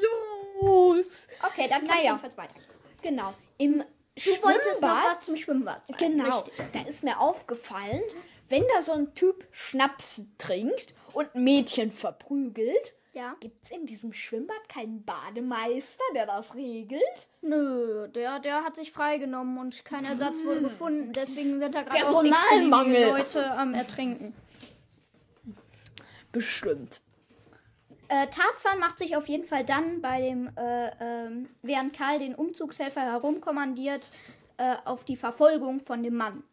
Speaker 2: los.
Speaker 1: Okay, dann kannst
Speaker 2: Naja.
Speaker 1: jedenfalls weiter.
Speaker 2: Genau. Im
Speaker 1: Du wolltest noch
Speaker 2: Schwimmbad-
Speaker 1: was zum Schwimmbad sagen.
Speaker 2: Genau,
Speaker 1: Richtig.
Speaker 2: da ist mir aufgefallen, wenn da so ein Typ Schnaps trinkt und ein Mädchen verprügelt,
Speaker 1: Ja.
Speaker 2: gibt es in diesem Schwimmbad keinen Bademeister, der das regelt?
Speaker 1: Nö, der, der hat sich freigenommen und kein Ersatz wurde gefunden. Deswegen sind da gerade auch
Speaker 2: Personalmangel.
Speaker 1: Leute am Ertrinken.
Speaker 2: Bestimmt.
Speaker 1: Äh, Tarzan macht sich auf jeden Fall dann bei dem, äh, ähm, während Karl den Umzugshelfer herumkommandiert, äh, auf die Verfolgung von dem Mann.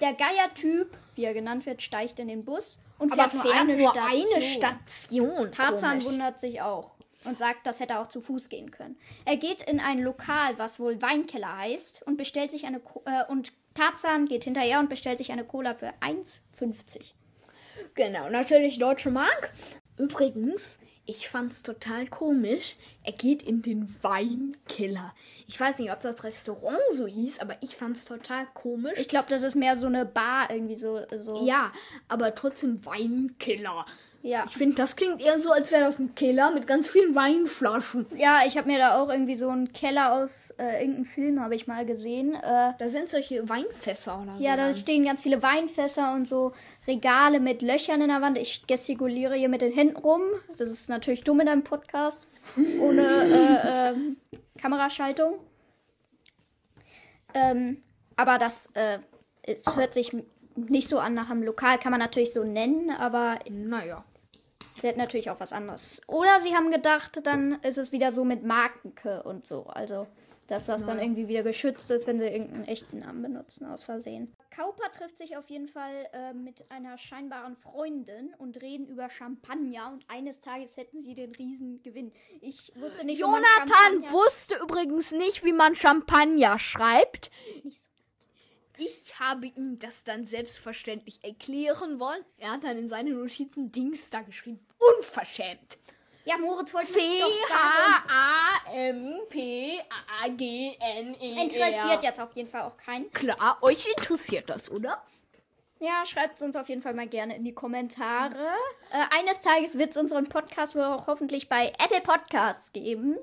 Speaker 1: Der Geiertyp, wie er genannt wird, steigt in den Bus und
Speaker 2: Aber
Speaker 1: nur eine Station.
Speaker 2: eine Station.
Speaker 1: Tarzan
Speaker 2: Komisch.
Speaker 1: wundert sich auch und sagt, das hätte er auch zu Fuß gehen können. Er geht in ein Lokal, was wohl Weinkeller heißt, und bestellt sich eine Co äh, und Tarzan geht hinterher und bestellt sich eine Cola für 1,50.
Speaker 2: Genau, natürlich Deutsche Mark. Übrigens, ich fand's total komisch. Er geht in den Weinkeller. Ich weiß nicht, ob das Restaurant so hieß, aber ich fand's total komisch.
Speaker 1: Ich glaube, das ist mehr so eine Bar irgendwie so. so.
Speaker 2: ja, aber trotzdem Weinkeller.
Speaker 1: ja.
Speaker 2: Ich finde, das klingt eher so, als wäre das ein Keller mit ganz vielen Weinflaschen.
Speaker 1: Ja, ich habe mir da auch irgendwie so einen Keller aus äh, irgendeinem Film habe ich mal gesehen. Äh,
Speaker 2: Da sind solche Weinfässer oder so.
Speaker 1: ja, da stehen ganz viele Weinfässer und so Regale mit Löchern in der Wand. Ich gestikuliere hier mit den Händen rum. Das ist natürlich dumm in einem Podcast. Ohne äh, ähm, Kameraschaltung. Ähm, aber das äh, es hört sich nicht so an nach einem Lokal, kann man natürlich so nennen, aber
Speaker 2: Naja.
Speaker 1: sie hätten natürlich auch was anderes. Oder sie haben gedacht, dann ist es wieder so mit Marke und so. Also, dass das dann irgendwie wieder geschützt ist, wenn sie irgendeinen echten Namen benutzen, aus Versehen. Kauper trifft sich auf jeden Fall äh, mit einer scheinbaren Freundin und reden über Champagner und eines Tages hätten sie den Riesengewinn. Ich wusste nicht, wie man
Speaker 2: Jonathan wusste übrigens nicht, wie man Champagner schreibt.
Speaker 1: Nicht so.
Speaker 2: Ich habe ihm das dann selbstverständlich erklären wollen. Er hat dann in seine Notizen Dings da geschrieben. Unverschämt.
Speaker 1: Ja, Moritz wollte mich doch sagen.
Speaker 2: C-H-A-M-P-A-G-N-E.
Speaker 1: Interessiert jetzt auf jeden Fall auch keinen.
Speaker 2: Klar, euch interessiert das, oder?
Speaker 1: Ja, schreibt es uns auf jeden Fall mal gerne in die Kommentare. Äh, eines Tages wird es unseren Podcast wohl auch hoffentlich bei Apple Podcasts geben.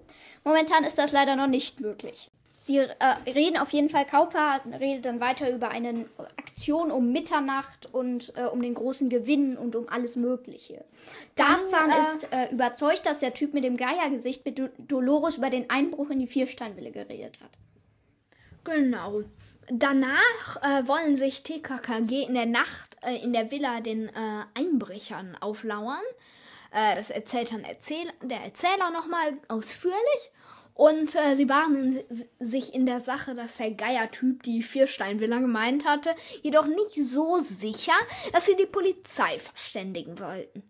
Speaker 1: Momentan ist das leider noch nicht möglich. Sie äh, reden auf jeden Fall, Kauper redet dann weiter über eine Aktion um Mitternacht und äh, um den großen Gewinn und um alles Mögliche. Tarzan
Speaker 2: äh,
Speaker 1: ist äh, überzeugt, dass der Typ mit dem Geiergesicht mit Do Dolores über den Einbruch in die Viersteinville geredet hat.
Speaker 2: Genau. Danach äh, wollen sich TKKG in der Nacht äh, in der Villa den Einbrechern auflauern. Das erzählt dann Erzähl der Erzähler nochmal ausführlich. Und äh, sie waren in, sich in der Sache, dass der Geier-Typ die Viersteinvilla gemeint hatte, jedoch nicht so sicher, dass sie die Polizei verständigen wollten.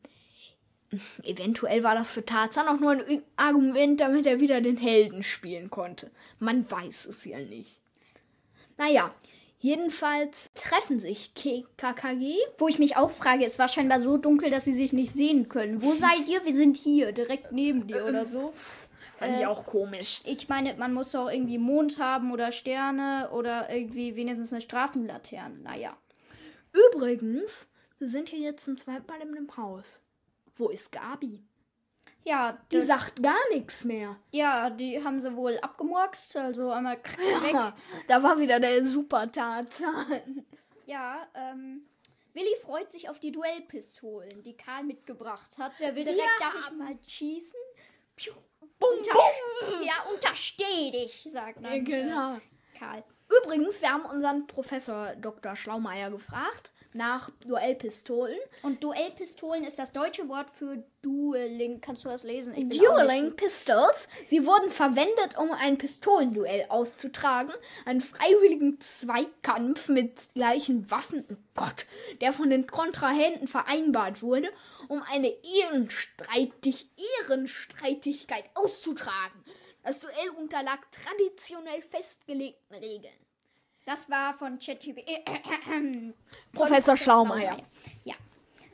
Speaker 2: Eventuell war das für Tarzan auch nur ein Argument, damit er wieder den Helden spielen konnte. Man weiß es ja nicht. Naja, jedenfalls treffen sich KKG.
Speaker 1: Wo ich mich auch frage, es war scheinbar so dunkel, dass sie sich nicht sehen können. Wo seid ihr? Wir sind hier, direkt neben dir oder so.
Speaker 2: Fand ich auch komisch.
Speaker 1: Ich meine, man muss doch irgendwie Mond haben oder Sterne oder irgendwie wenigstens eine Straßenlaterne. Naja.
Speaker 2: Übrigens, wir sind hier jetzt zum zweiten Mal in einem Haus. Wo ist Gabi?
Speaker 1: Ja,
Speaker 2: Die sagt gar nichts mehr.
Speaker 1: ja, die haben sie wohl abgemurkst, also einmal weg.
Speaker 2: Ja, da war wieder der super Tarzan.
Speaker 1: Ja, ähm, Willi freut sich auf die Duellpistolen, die Karl mitgebracht hat. Der will direkt, darf ich mal schießen? Piu,
Speaker 2: Bum, bum.
Speaker 1: ja, untersteh dich, sagt dann
Speaker 2: Genau.
Speaker 1: äh, Karl.
Speaker 2: Übrigens, wir haben unseren Professor Dr. Schlaumeier gefragt nach Duellpistolen.
Speaker 1: Und Duellpistolen ist das deutsche Wort für Dueling. Kannst du das lesen?
Speaker 2: Dueling Pistols. Sie wurden verwendet, um ein Pistolenduell auszutragen. Einen freiwilligen Zweikampf mit gleichen Waffen, oh Gott, der von den Kontrahenten vereinbart wurde, um eine Ehrenstreitig Ehrenstreitigkeit auszutragen. Das Duell unterlag traditionell festgelegten Regeln.
Speaker 1: Das war von ChatGPT.
Speaker 2: Professor Schlaumeier.
Speaker 1: Ja.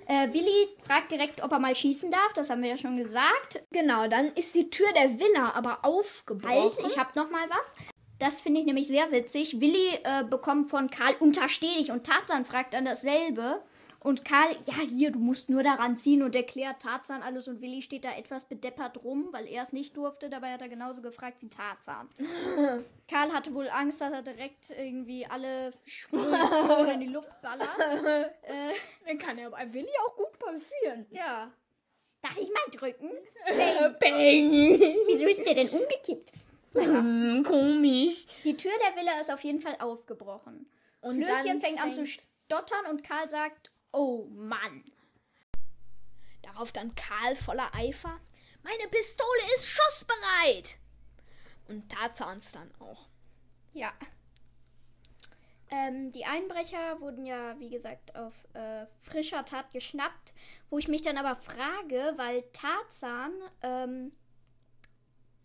Speaker 1: Äh, Willi fragt direkt, ob er mal schießen darf. Das haben wir ja schon gesagt.
Speaker 2: Genau, dann ist die Tür der Villa aber aufgebrochen.
Speaker 1: Halt, ich habe noch mal was. Das finde ich nämlich sehr witzig. Willi äh, bekommt von Karl untersteh dich und Tarzan fragt dann dasselbe. Und Karl, ja, hier, du musst nur daran ziehen und erklärt Tarzan alles. Und Willi steht da etwas bedeppert rum, weil er es nicht durfte. Dabei hat er genauso gefragt wie Tarzan. Karl hatte wohl Angst, dass er direkt irgendwie alle Munition in die Luft ballert. äh,
Speaker 2: Dann kann ja bei Willi auch gut passieren.
Speaker 1: ja. Darf ich mal drücken?
Speaker 2: Bang.
Speaker 1: Wieso ist der denn umgekippt?
Speaker 2: Hm, komisch.
Speaker 1: Die Tür der Villa ist auf jeden Fall aufgebrochen.
Speaker 2: Und
Speaker 1: Klößchen
Speaker 2: dann
Speaker 1: fängt an zu stottern und Karl sagt, oh Mann.
Speaker 2: Darauf dann Karl voller Eifer. Meine Pistole ist schussbereit. Und Tarzans dann auch.
Speaker 1: Ja. Ähm, die Einbrecher wurden ja, wie gesagt, auf äh, frischer Tat geschnappt. Wo ich mich dann aber frage, weil Tarzan, ähm,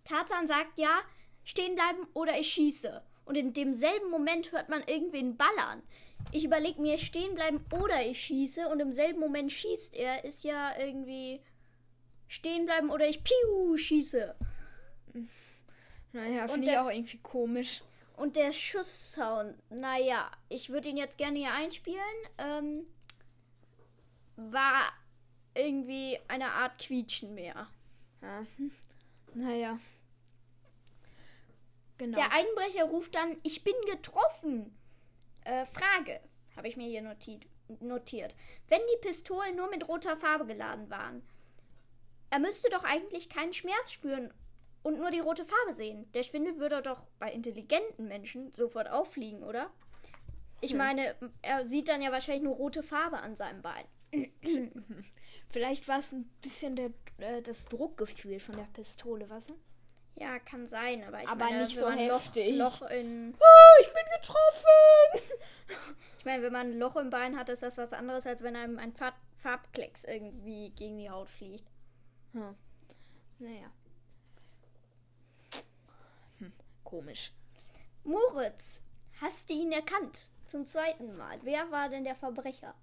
Speaker 1: Tarzan sagt ja, stehen bleiben oder ich schieße. Und in demselben Moment hört man irgendwen ballern. Ich überlege mir, stehen bleiben oder ich schieße. Und im selben Moment schießt er. Ist ja irgendwie stehen bleiben oder ich piu schieße.
Speaker 2: Naja, finde ich auch irgendwie komisch.
Speaker 1: Und der Schusssound, naja, ich würde ihn jetzt gerne hier einspielen. Ähm, war irgendwie eine Art Quietschen mehr.
Speaker 2: Ja. hm. Naja. Genau.
Speaker 1: Der Einbrecher ruft dann, ich bin getroffen. Äh, Frage, habe ich mir hier notiert, notiert. Wenn die Pistolen nur mit roter Farbe geladen waren, er müsste doch eigentlich keinen Schmerz spüren und nur die rote Farbe sehen. Der Schwindel würde doch bei intelligenten Menschen sofort auffliegen, oder? Ich
Speaker 2: Hm.
Speaker 1: meine, er sieht dann ja wahrscheinlich nur rote Farbe an seinem Bein.
Speaker 2: Vielleicht war es ein bisschen der, äh, das Druckgefühl von der Pistole, was?
Speaker 1: Ja, kann sein, aber ich
Speaker 2: Aber
Speaker 1: meine,
Speaker 2: nicht
Speaker 1: wenn
Speaker 2: so
Speaker 1: man
Speaker 2: heftig.
Speaker 1: Loch, Loch in
Speaker 2: Oh, ich bin getroffen!
Speaker 1: Ich meine, wenn man ein Loch im Bein hat, ist das was anderes, als wenn einem ein Farb Farbklecks irgendwie gegen die Haut fliegt.
Speaker 2: Hm. Naja. Hm, komisch.
Speaker 1: Moritz, hast du ihn erkannt? Zum zweiten Mal. Wer war denn der Verbrecher?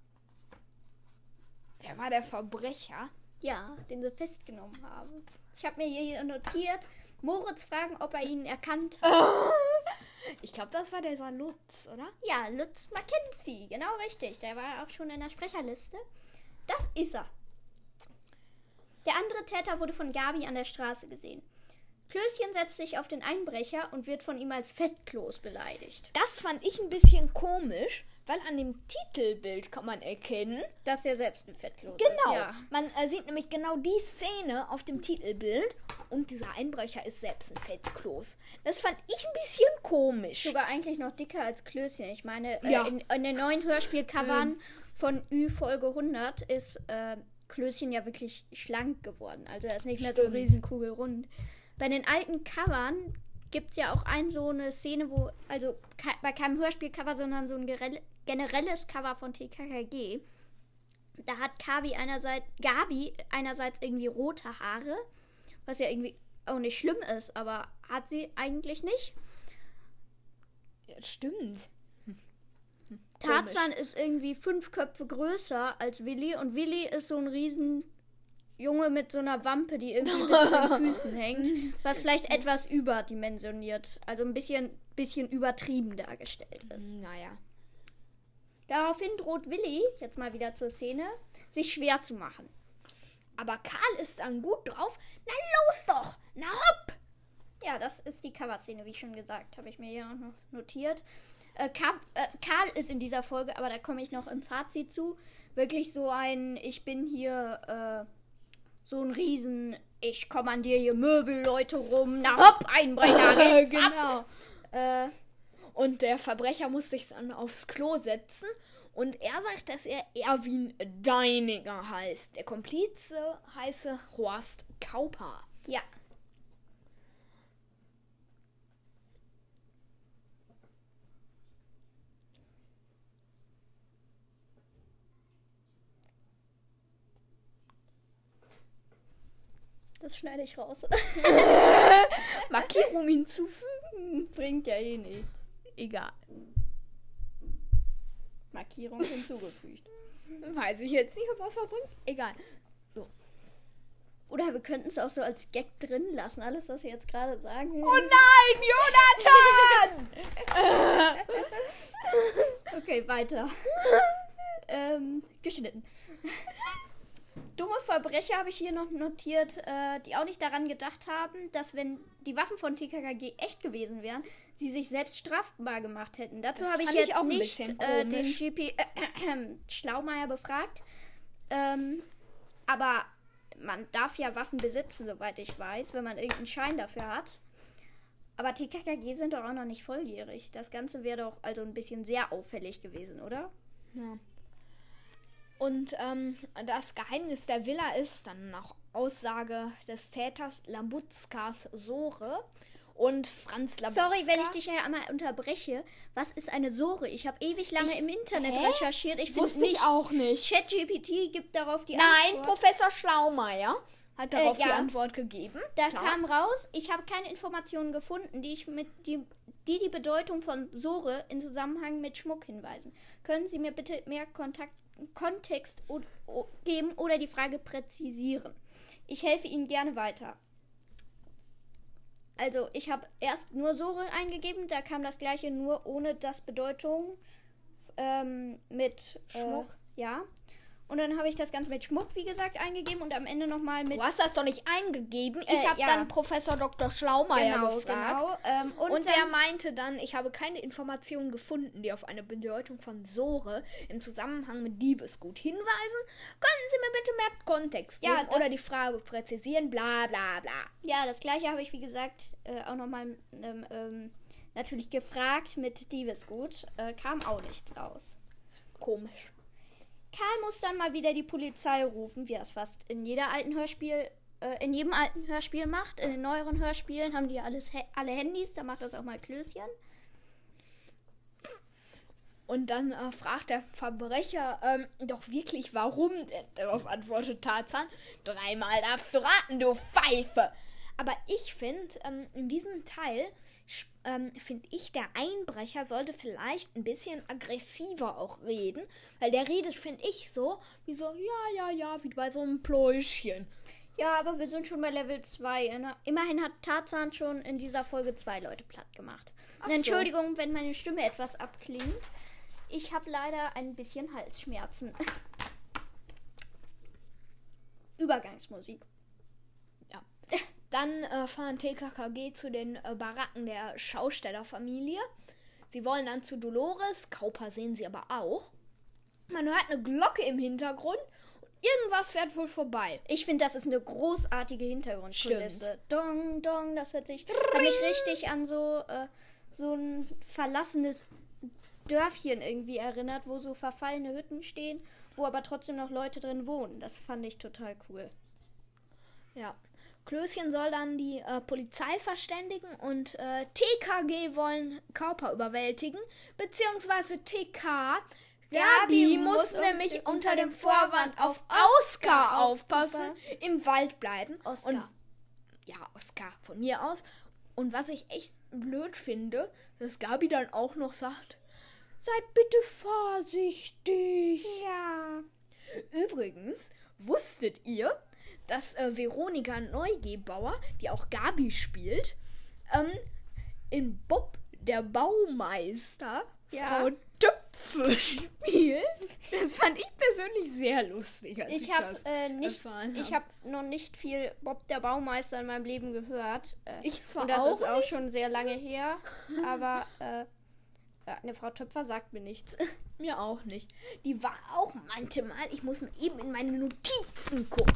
Speaker 2: Wer war der Verbrecher?
Speaker 1: Ja, den sie festgenommen haben. Ich habe mir hier notiert, Moritz fragen, ob er ihn erkannt hat.
Speaker 2: Ich glaube, das war der Lutz, oder?
Speaker 1: Ja, Lutz Mackenzie, genau richtig. Der war auch schon in der Sprecherliste. Das ist er. Der andere Täter wurde von Gabi an der Straße gesehen. Klößchen setzt sich auf den Einbrecher und wird von ihm als Festkloß beleidigt.
Speaker 2: Das fand ich ein bisschen komisch, weil an dem Titelbild kann man erkennen,
Speaker 1: Dass er selbst ein Fettkloß
Speaker 2: Genau.
Speaker 1: ist. Ja.
Speaker 2: Man äh, sieht nämlich genau die Szene auf dem Titelbild und dieser Einbrecher ist selbst ein Fettkloß. Das fand ich ein bisschen komisch.
Speaker 1: Sogar eigentlich noch dicker als Klößchen. Ich meine,
Speaker 2: Ja.
Speaker 1: äh, in, in den neuen Hörspielcovern von Ü Folge 100 ist äh, Klößchen ja wirklich schlank geworden. Also er ist nicht mehr so
Speaker 2: Stimmt.
Speaker 1: riesenkugelrund. bei den alten Covern gibt es ja auch ein so eine Szene, wo, also ke bei keinem Hörspielcover, sondern so ein generelles Cover von TKKG. Da hat Gabi einerseits, Gabi einerseits irgendwie rote Haare, was ja irgendwie auch nicht schlimm ist, aber hat sie eigentlich nicht.
Speaker 2: Ja, stimmt.
Speaker 1: Tarzan ist irgendwie fünf Köpfe größer als Willi und Willi ist so ein riesen Junge mit so einer Wampe, die irgendwie bis zu den Füßen hängt, was vielleicht etwas überdimensioniert, also ein bisschen, bisschen übertrieben dargestellt ist.
Speaker 2: Naja.
Speaker 1: Daraufhin droht Willi, jetzt mal wieder zur Szene, sich schwer zu machen.
Speaker 2: Aber Karl ist dann gut drauf. Na los doch! Na hopp!
Speaker 1: Ja, das ist die Coverszene, wie ich schon gesagt, habe ich mir hier auch noch notiert. Äh, Karl, äh, Karl ist in dieser Folge, aber da komme ich noch im Fazit zu, wirklich so ein, ich bin hier äh, so ein Riesen, ich kommandiere hier Möbelleute rum, na hopp, Einbrecher, geht's
Speaker 2: genau.
Speaker 1: Äh,
Speaker 2: Und der Verbrecher muss sich dann aufs Klo setzen. Und er sagt, dass er Erwin Deininger heißt. Der Komplize heiße Horst Kauper.
Speaker 1: ja. Das schneide ich raus.
Speaker 2: Markierung hinzufügen?
Speaker 1: Bringt ja eh nichts.
Speaker 2: Egal.
Speaker 1: Markierung hinzugefügt.
Speaker 2: Weiß ich jetzt nicht, ob das was bringt. Egal.
Speaker 1: Oder wir könnten es auch so als Gag drin lassen, alles, was wir jetzt gerade sagen.
Speaker 2: Oh nein, Jonathan!
Speaker 1: Okay, weiter. ähm, geschnitten. Dumme Verbrecher habe ich hier noch notiert, äh, die auch nicht daran gedacht haben, dass wenn die Waffen von TKKG echt gewesen wären, sie sich selbst strafbar gemacht hätten. Dazu habe ich
Speaker 2: fand ich
Speaker 1: jetzt
Speaker 2: auch
Speaker 1: nicht äh, den. GP äh, Schlaumeier befragt. Ähm, aber man darf ja Waffen besitzen, soweit ich weiß, wenn man irgendeinen Schein dafür hat. Aber TKKG sind doch auch noch nicht volljährig. Das Ganze wäre doch also ein bisschen sehr auffällig gewesen, oder?
Speaker 2: Ja. Und ähm, das Geheimnis der Villa ist dann nach Aussage des Täters Lambutskas Sore und Franz Lambutzka.
Speaker 1: Sorry, wenn ich dich ja einmal unterbreche. Was ist eine Sore? Ich habe ewig lange
Speaker 2: Ich-
Speaker 1: im Internet
Speaker 2: Hä?
Speaker 1: recherchiert. Ich
Speaker 2: Wusste ich auch nicht.
Speaker 1: ChatGPT gibt darauf die
Speaker 2: Nein,
Speaker 1: Antwort.
Speaker 2: Professor Schlaumeier hat darauf
Speaker 1: Äh,
Speaker 2: die
Speaker 1: ja.
Speaker 2: Antwort gegeben.
Speaker 1: Da
Speaker 2: Klar.
Speaker 1: kam raus, ich habe keine Informationen gefunden, die ich mit die, die die Bedeutung von Sore in Zusammenhang mit Schmuck hinweisen. Können Sie mir bitte mehr Kontakt, Kontext o, o, geben oder die Frage präzisieren? Ich helfe Ihnen gerne weiter. Also, ich habe erst nur Sore eingegeben, da kam das gleiche nur ohne das Bedeutung ähm, mit äh,
Speaker 2: Schmuck.
Speaker 1: ja. Und dann habe ich das Ganze mit Schmuck, wie gesagt, eingegeben und am Ende nochmal mit
Speaker 2: Du hast das doch nicht eingegeben. Ich
Speaker 1: Äh,
Speaker 2: habe
Speaker 1: ja.
Speaker 2: dann Professor Dr. Schlaumeier
Speaker 1: genau,
Speaker 2: gefragt.
Speaker 1: genau. Ähm, und
Speaker 2: Und, der meinte dann, ich habe keine Informationen gefunden, die auf eine Bedeutung von Sore im Zusammenhang mit Diebesgut hinweisen. Können Sie mir bitte mehr Kontext
Speaker 1: Ja,
Speaker 2: geben oder die Frage präzisieren, bla bla bla.
Speaker 1: ja, das gleiche habe ich, wie gesagt, äh, auch nochmal ähm, ähm, natürlich gefragt mit Diebesgut. Äh, kam auch nichts raus.
Speaker 2: Komisch.
Speaker 1: Karl muss dann mal wieder die Polizei rufen, wie er es fast in jeder alten Hörspiel, äh, in jedem alten Hörspiel macht. In den neueren Hörspielen haben die alles, alle Handys, da macht das auch mal Klößchen.
Speaker 2: Und dann äh, fragt der Verbrecher ähm, doch wirklich, warum. Darauf antwortet Tarzan, dreimal darfst du raten, du Pfeife. Aber ich finde, ähm, in diesem Teil, ähm, finde ich, der Einbrecher sollte vielleicht ein bisschen aggressiver auch reden. Weil der redet, finde ich, so, wie so, ja, ja, ja, wie bei so einem Pläuschen.
Speaker 1: Ja, aber wir sind schon bei Level 2. ne? Immerhin hat Tarzan schon in dieser Folge zwei Leute platt gemacht.
Speaker 2: Ach
Speaker 1: Und
Speaker 2: so.
Speaker 1: Entschuldigung, wenn meine Stimme etwas abklingt. Ich habe leider ein bisschen Halsschmerzen. Übergangsmusik.
Speaker 2: Dann äh, fahren TKKG zu den äh, Baracken der Schaustellerfamilie. Sie wollen dann zu Dolores. Kauper sehen sie aber auch. Man hört eine Glocke im Hintergrund. Und irgendwas fährt wohl vorbei.
Speaker 1: Ich finde, das ist eine großartige Hintergrundkulisse. Dong, dong, das hört sich, hat mich richtig an so, äh, so ein verlassenes Dörfchen irgendwie erinnert, wo so verfallene Hütten stehen, wo aber trotzdem noch Leute drin wohnen. Das fand ich total cool.
Speaker 2: Ja. Klößchen soll dann die äh, Polizei verständigen und äh, TKG wollen Kauper überwältigen, beziehungsweise TK. Gabi muss nämlich unter dem Vorwand auf Oscar aufpassen, im Wald bleiben.
Speaker 1: Oscar.
Speaker 2: Und ja, Oscar von mir aus. Und was ich echt blöd finde, dass Gabi dann auch noch sagt, seid bitte vorsichtig.
Speaker 1: Ja.
Speaker 2: Übrigens, wusstet ihr, dass äh, Veronika Neugebauer, die auch Gabi spielt, ähm, in Bob der Baumeister
Speaker 1: Ja.
Speaker 2: Frau Töpfe spielt? Das fand ich persönlich sehr lustig. Als ich,
Speaker 1: Ich habe
Speaker 2: das
Speaker 1: äh, nicht,
Speaker 2: erfahren
Speaker 1: ich
Speaker 2: hab.
Speaker 1: habe noch nicht viel Bob der Baumeister in meinem Leben gehört. Äh,
Speaker 2: Ich zwar
Speaker 1: und das
Speaker 2: auch
Speaker 1: ist auch
Speaker 2: nicht.
Speaker 1: schon sehr lange her, aber äh, eine Frau Töpfer sagt mir nichts.
Speaker 2: Mir auch nicht. Die war auch manchmal, ich muss mal eben in meine Notizen gucken.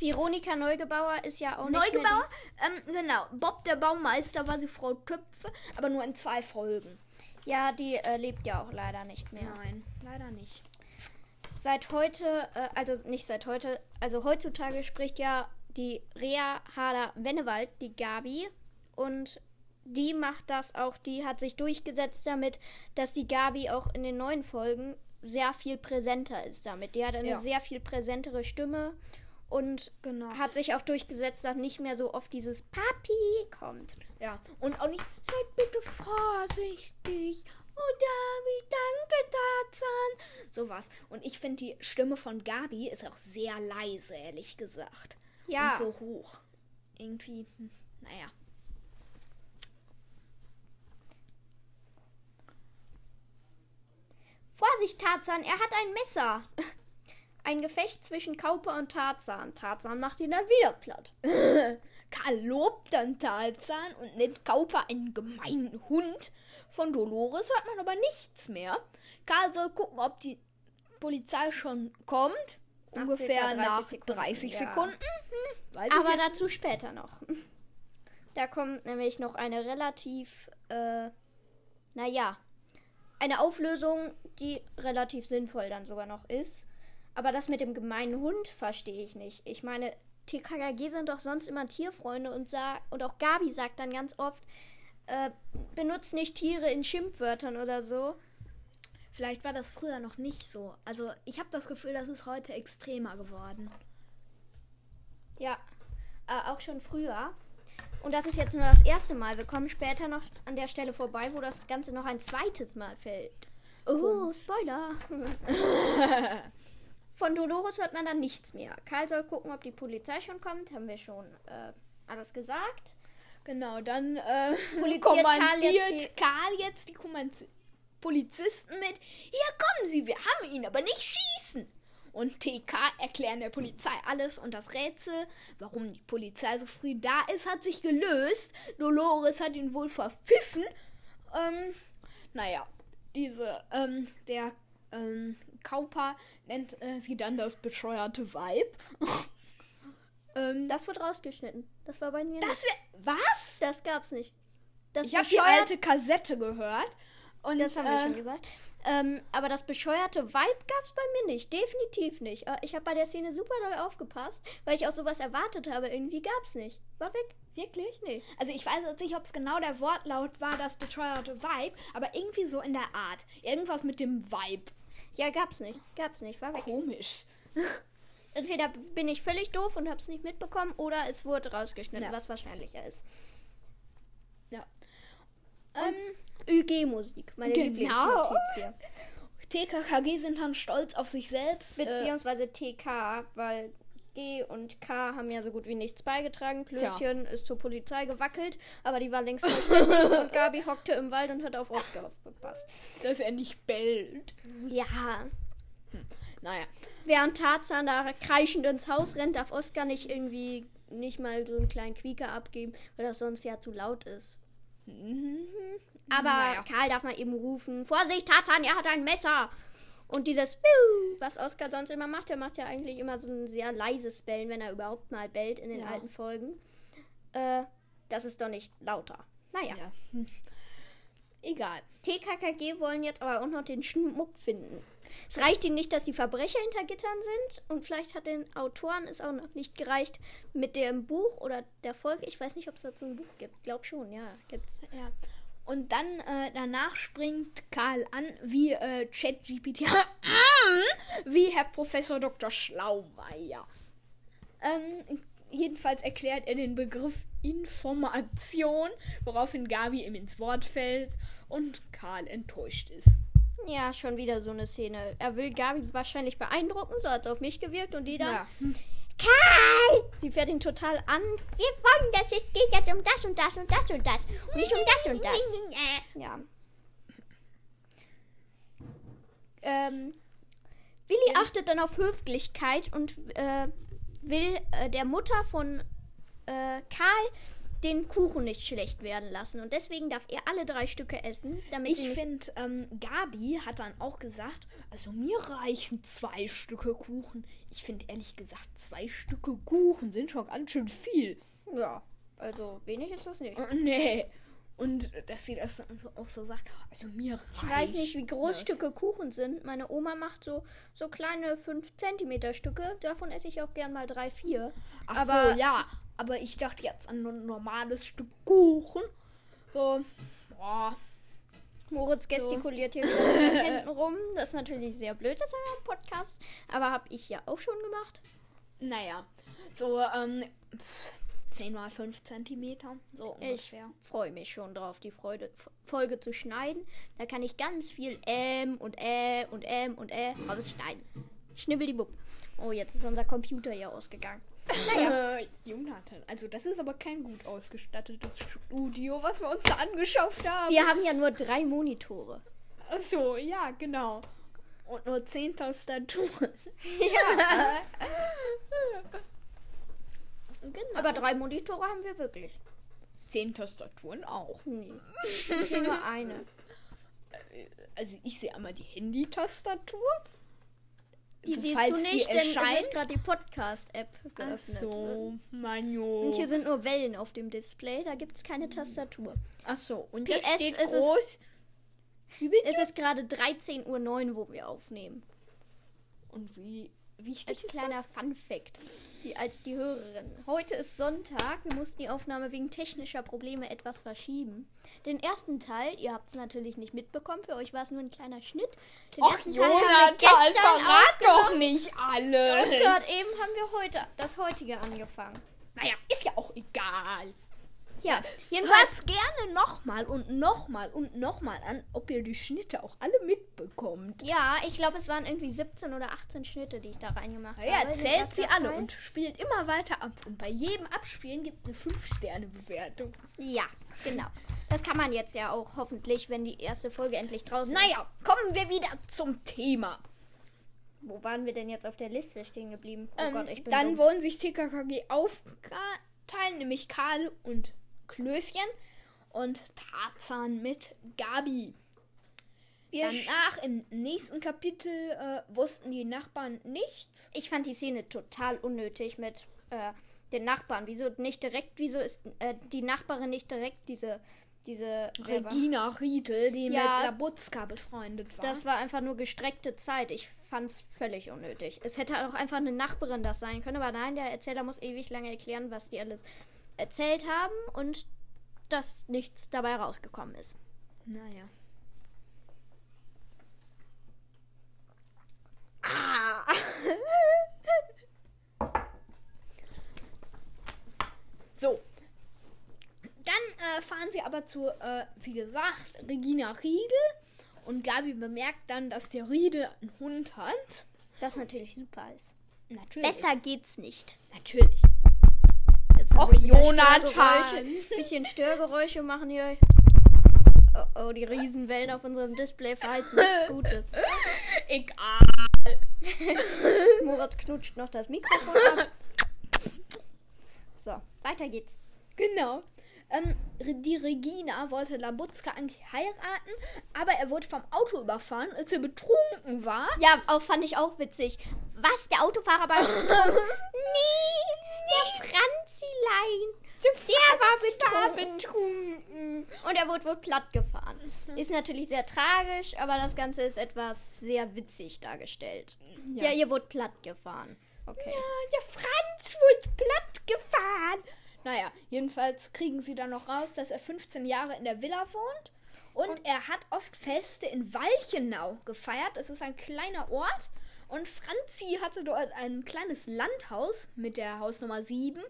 Speaker 1: Veronika Neugebauer ist ja auch nicht mehr
Speaker 2: Neugebauer, ähm, genau. Bob der Baumeister war sie Frau Töpfe, aber nur in zwei Folgen.
Speaker 1: Ja, die äh, lebt ja auch leider nicht mehr.
Speaker 2: Nein, leider nicht.
Speaker 1: Seit heute, äh, also nicht seit heute, also heutzutage spricht ja die Rea Hader Wennewald, die Gabi. Und die macht das auch, die hat sich durchgesetzt damit, dass die Gabi auch in den neuen Folgen sehr viel präsenter ist damit. Die hat eine
Speaker 2: Ja.
Speaker 1: sehr viel präsentere Stimme und
Speaker 2: Genau.
Speaker 1: hat sich auch durchgesetzt, dass nicht mehr so oft dieses Papi kommt.
Speaker 2: Ja, und auch nicht, seid bitte vorsichtig. Oh, Gabi, danke, Tarzan. Sowas. Und ich finde, die Stimme von Gabi ist auch sehr leise, ehrlich gesagt.
Speaker 1: Ja.
Speaker 2: Und so hoch. Irgendwie, hm, naja.
Speaker 1: Vorsicht, Tarzan, er hat ein Messer. Ein Gefecht zwischen Kauper und Tarzan. Tarzan macht ihn dann wieder platt.
Speaker 2: Karl lobt dann Tarzan und nennt Kauper einen gemeinen Hund. Von Dolores hört man aber nichts mehr. Karl soll gucken, ob die Polizei schon kommt.
Speaker 1: Nach
Speaker 2: Ungefähr
Speaker 1: circa 30
Speaker 2: nach
Speaker 1: Sekunden,
Speaker 2: 30
Speaker 1: ja.
Speaker 2: Sekunden. Hm,
Speaker 1: Aber dazu später noch. Da kommt nämlich noch eine relativ, äh, naja, eine Auflösung, die relativ sinnvoll dann sogar noch ist. Aber das mit dem gemeinen Hund verstehe ich nicht. Ich meine, TKKG sind doch sonst immer Tierfreunde und, sa und auch Gabi sagt dann ganz oft, äh, benutzt nicht Tiere in Schimpfwörtern oder so.
Speaker 2: Vielleicht war das früher noch nicht so. Also ich habe das Gefühl, das ist heute extremer geworden.
Speaker 1: Ja, äh, auch schon früher. Und das ist jetzt nur das erste Mal. Wir kommen später noch an der Stelle vorbei, wo das Ganze noch ein zweites Mal fällt. Oh, Spoiler. Von Dolores hört man dann nichts mehr. Karl soll gucken, ob die Polizei schon kommt. Haben wir schon äh, alles gesagt.
Speaker 2: Genau, dann äh, kommandiert
Speaker 1: Karl
Speaker 2: Karl
Speaker 1: jetzt
Speaker 2: jetzt, die Kommanz Polizisten mit, hier kommen sie, wir haben ihn, aber nicht schießen. Und TK erklären der Polizei alles und das Rätsel, warum die Polizei so früh da ist, hat sich gelöst. Dolores hat ihn wohl verpfiffen. Ähm, naja, diese, ähm, der ähm, Kauper nennt äh, sie dann das bescheuerte Weib. ähm,
Speaker 1: Das wird rausgeschnitten. Das war bei mir
Speaker 2: das
Speaker 1: nicht.
Speaker 2: was?
Speaker 1: Das gab's nicht. Das
Speaker 2: Ich habe die alte Kassette gehört. Und
Speaker 1: Das haben wir
Speaker 2: äh,
Speaker 1: schon gesagt. Ähm, aber das bescheuerte Vibe gab es bei mir nicht. Definitiv nicht. Äh, Ich habe bei der Szene super doll aufgepasst, weil ich auch sowas erwartet habe. Irgendwie gab es nicht. War weg. Wirklich? Nee.
Speaker 2: Also ich weiß jetzt nicht, ob es genau der Wortlaut war, das bescheuerte Vibe, aber irgendwie so in der Art. Irgendwas mit dem Vibe.
Speaker 1: Ja, gab's nicht. Gab's nicht. War weg.
Speaker 2: Komisch.
Speaker 1: Entweder bin ich völlig doof und hab's nicht mitbekommen oder es wurde rausgeschnitten,
Speaker 2: Ja.
Speaker 1: was wahrscheinlicher ist.
Speaker 2: Ja. Ähm,
Speaker 1: ÜG-Musik, meine
Speaker 2: Genau.
Speaker 1: Lieblingsnotiz hier.
Speaker 2: TKKG sind dann stolz auf sich selbst. äh,
Speaker 1: Beziehungsweise TK, weil G und K haben ja so gut wie nichts beigetragen. Klößchen ist zur Polizei gewackelt, aber die war längst und Gabi hockte im Wald und hat auf Oscar aufgepasst.
Speaker 2: dass er nicht bellt.
Speaker 1: Ja.
Speaker 2: Naja.
Speaker 1: Während Tarzan da kreischend ins Haus rennt, darf Oscar nicht irgendwie nicht mal so einen kleinen Quieker abgeben, weil das sonst ja zu laut ist. Aber
Speaker 2: Naja.
Speaker 1: Karl darf mal eben rufen: Vorsicht, Tarzan, er hat ein Messer! Und dieses was Oscar sonst immer macht, er macht ja eigentlich immer so ein sehr leises Bellen, wenn er überhaupt mal bellt in den
Speaker 2: Ja.
Speaker 1: alten Folgen. Äh, das ist doch nicht lauter. Naja.
Speaker 2: Ja. Hm. Egal.
Speaker 1: TKKG wollen jetzt aber auch noch den Schmuck finden. Es reicht ihnen nicht, dass die Verbrecher hinter Gittern sind und vielleicht hat den Autoren es auch noch nicht gereicht mit dem Buch oder der Folge. Ich weiß nicht, ob es dazu ein Buch gibt. Glaub schon, ja, gibt's.
Speaker 2: Ja. Und dann äh, danach springt Karl an, wie äh, ChatGPT, wie Herr Professor Dr. Schlaumeier. Ähm, jedenfalls erklärt er den Begriff Information, woraufhin Gabi ihm ins Wort fällt und Karl enttäuscht ist.
Speaker 1: Ja, schon wieder so eine Szene. Er will Gabi wahrscheinlich beeindrucken, so hat es auf mich gewirkt und die dann.
Speaker 2: Ja.
Speaker 1: Karl! Sie fährt ihn total an. Wir wollen, dass es geht jetzt um das und das und das und das. Nicht um das und das. Ja. Ähm, Willi achtet dann auf Höflichkeit und äh, will äh, der Mutter von äh, Karl den Kuchen nicht schlecht werden lassen. Und deswegen darf er alle drei Stücke essen, damit
Speaker 2: Ich finde, ähm, Gabi hat dann auch gesagt, also mir reichen zwei Stücke Kuchen. Ich finde ehrlich gesagt, zwei Stücke Kuchen sind schon ganz schön viel.
Speaker 1: Ja, also wenig ist das nicht.
Speaker 2: Äh, Nee. Und dass sie das so- auch so sagt, also mir reicht.
Speaker 1: Ich weiß nicht, wie groß
Speaker 2: das.
Speaker 1: Stücke Kuchen sind. Meine Oma macht so, so kleine 5 cm Stücke. Davon esse ich auch gern mal drei, vier.
Speaker 2: Ach
Speaker 1: aber-
Speaker 2: so, ja. Aber ich dachte jetzt an ein normales Stück Kuchen. So, boah.
Speaker 1: Moritz gestikuliert hier wieder mit den Händen rum. Das ist natürlich sehr blöd, das ist ein Podcast. Aber habe ich ja auch schon gemacht.
Speaker 2: Naja, so, ähm, pff, 10 mal 5 Zentimeter. So
Speaker 1: Ich
Speaker 2: ungefähr.
Speaker 1: freue mich schon drauf, die Freude, Folge zu schneiden. Da kann ich ganz viel M und Ä und M und Ä rausschneiden. Schnibbeldibupp. Oh, jetzt ist unser Computer hier ausgegangen.
Speaker 2: Naja. Äh, Jonathan, also das ist aber kein gut ausgestattetes Studio, was wir uns da angeschafft haben.
Speaker 1: Wir haben ja nur drei Monitore.
Speaker 2: Ach so, ja, genau. Und nur 10 Tastaturen.
Speaker 1: Ja.
Speaker 2: genau.
Speaker 1: Aber drei Monitore haben wir wirklich.
Speaker 2: 10 Tastaturen auch.
Speaker 1: Nee. Ich sehe nur eine.
Speaker 2: Also ich sehe einmal die Handy-Tastatur.
Speaker 1: Die
Speaker 2: So,
Speaker 1: siehst
Speaker 2: falls
Speaker 1: du
Speaker 2: die
Speaker 1: nicht, denn es
Speaker 2: erscheint.
Speaker 1: ist gerade die Podcast-App
Speaker 2: Ach
Speaker 1: geöffnet.
Speaker 2: so, Manjo.
Speaker 1: Und hier sind nur Wellen auf dem Display, da gibt es keine Tastatur.
Speaker 2: Ach so, und
Speaker 1: PS
Speaker 2: da steht
Speaker 1: ist es-
Speaker 2: groß. Bitte?
Speaker 1: Es ist gerade 13.09 Uhr, wo wir aufnehmen.
Speaker 2: Und wie wichtig
Speaker 1: kleiner Fun-Fact. Die, als die Hörerin. Heute ist Sonntag. Wir mussten die Aufnahme wegen technischer Probleme etwas verschieben. Den ersten Teil, ihr habt es natürlich nicht mitbekommen, für euch war es nur ein kleiner Schnitt. Den
Speaker 2: Och,
Speaker 1: ersten Teil haben wir
Speaker 2: Jonathan,
Speaker 1: gestern
Speaker 2: verrat doch nicht alles.
Speaker 1: Und dort eben haben wir heute das heutige angefangen.
Speaker 2: Naja, ist ja auch egal.
Speaker 1: Ja, jedenfalls.
Speaker 2: Hör's gerne nochmal und nochmal und nochmal an, ob ihr die Schnitte auch alle mitbekommt.
Speaker 1: Ja, ich glaube, es waren irgendwie 17 oder 18 Schnitte, die ich da reingemacht
Speaker 2: Ja,
Speaker 1: habe.
Speaker 2: zählt sie alle und spielt immer weiter ab. Und bei jedem Abspielen gibt eine 5-Sterne-Bewertung.
Speaker 1: Ja, genau. Das kann man jetzt ja auch hoffentlich, wenn die erste Folge endlich draußen ist.
Speaker 2: Naja, kommen wir wieder zum Thema.
Speaker 1: Wo waren wir denn jetzt auf der Liste stehen geblieben? Oh
Speaker 2: Ähm,
Speaker 1: Gott, ich bin
Speaker 2: dann
Speaker 1: dumm.
Speaker 2: wollen sich TKKG aufteilen, nämlich Karl und Klößchen und Tarzan mit Gabi.
Speaker 1: Wir
Speaker 2: Danach im nächsten Kapitel äh, wussten die Nachbarn nichts.
Speaker 1: Ich fand die Szene total unnötig mit äh, den Nachbarn. Wieso nicht direkt, wieso ist äh, die Nachbarin nicht direkt diese, diese
Speaker 2: Regina Riedel, die
Speaker 1: Ja.
Speaker 2: mit Labutzka befreundet war.
Speaker 1: Das war einfach nur gestreckte Zeit. Ich fand's völlig unnötig. Es hätte auch einfach eine Nachbarin das sein können, aber nein, der Erzähler muss ewig lange erklären, was die alles erzählt haben und dass nichts dabei rausgekommen ist.
Speaker 2: Naja. Ah. so. Dann äh, fahren sie aber zu, äh, wie gesagt, Regina Riedel. Und Gabi bemerkt dann, dass der Riedel einen Hund hat.
Speaker 1: Das natürlich super ist.
Speaker 2: Natürlich.
Speaker 1: Besser geht's nicht.
Speaker 2: Natürlich.
Speaker 1: Jetzt
Speaker 2: Och, Jonathan.
Speaker 1: Störgeräusche. Bisschen Störgeräusche machen hier. Oh, oh, die Riesenwellen auf unserem Display verheißen nichts Gutes.
Speaker 2: Egal.
Speaker 1: Moritz knutscht noch das Mikrofon ab. So, weiter geht's.
Speaker 2: Genau. Ähm, die Regina wollte Labutzka eigentlich heiraten, aber er wurde vom Auto überfahren, als er betrunken war.
Speaker 1: Ja, auch fand ich auch witzig. Was, der Autofahrer bei... nee, der Franzilein. Der war
Speaker 2: war
Speaker 1: betrunken.
Speaker 2: betrunken.
Speaker 1: Und er wurde wohl platt gefahren. Ist natürlich sehr tragisch, aber das Ganze ist etwas sehr witzig dargestellt. Ja,
Speaker 2: Ja.
Speaker 1: ihr wurde platt gefahren. Okay.
Speaker 2: Ja, der Franz wurde platt gefahren. Naja, jedenfalls kriegen sie dann noch raus, dass er 15 Jahre in der Villa wohnt. Und, er hat oft Feste in Walchenau gefeiert. Es ist ein kleiner Ort. Und Franzi hatte dort ein kleines Landhaus mit der Hausnummer 7.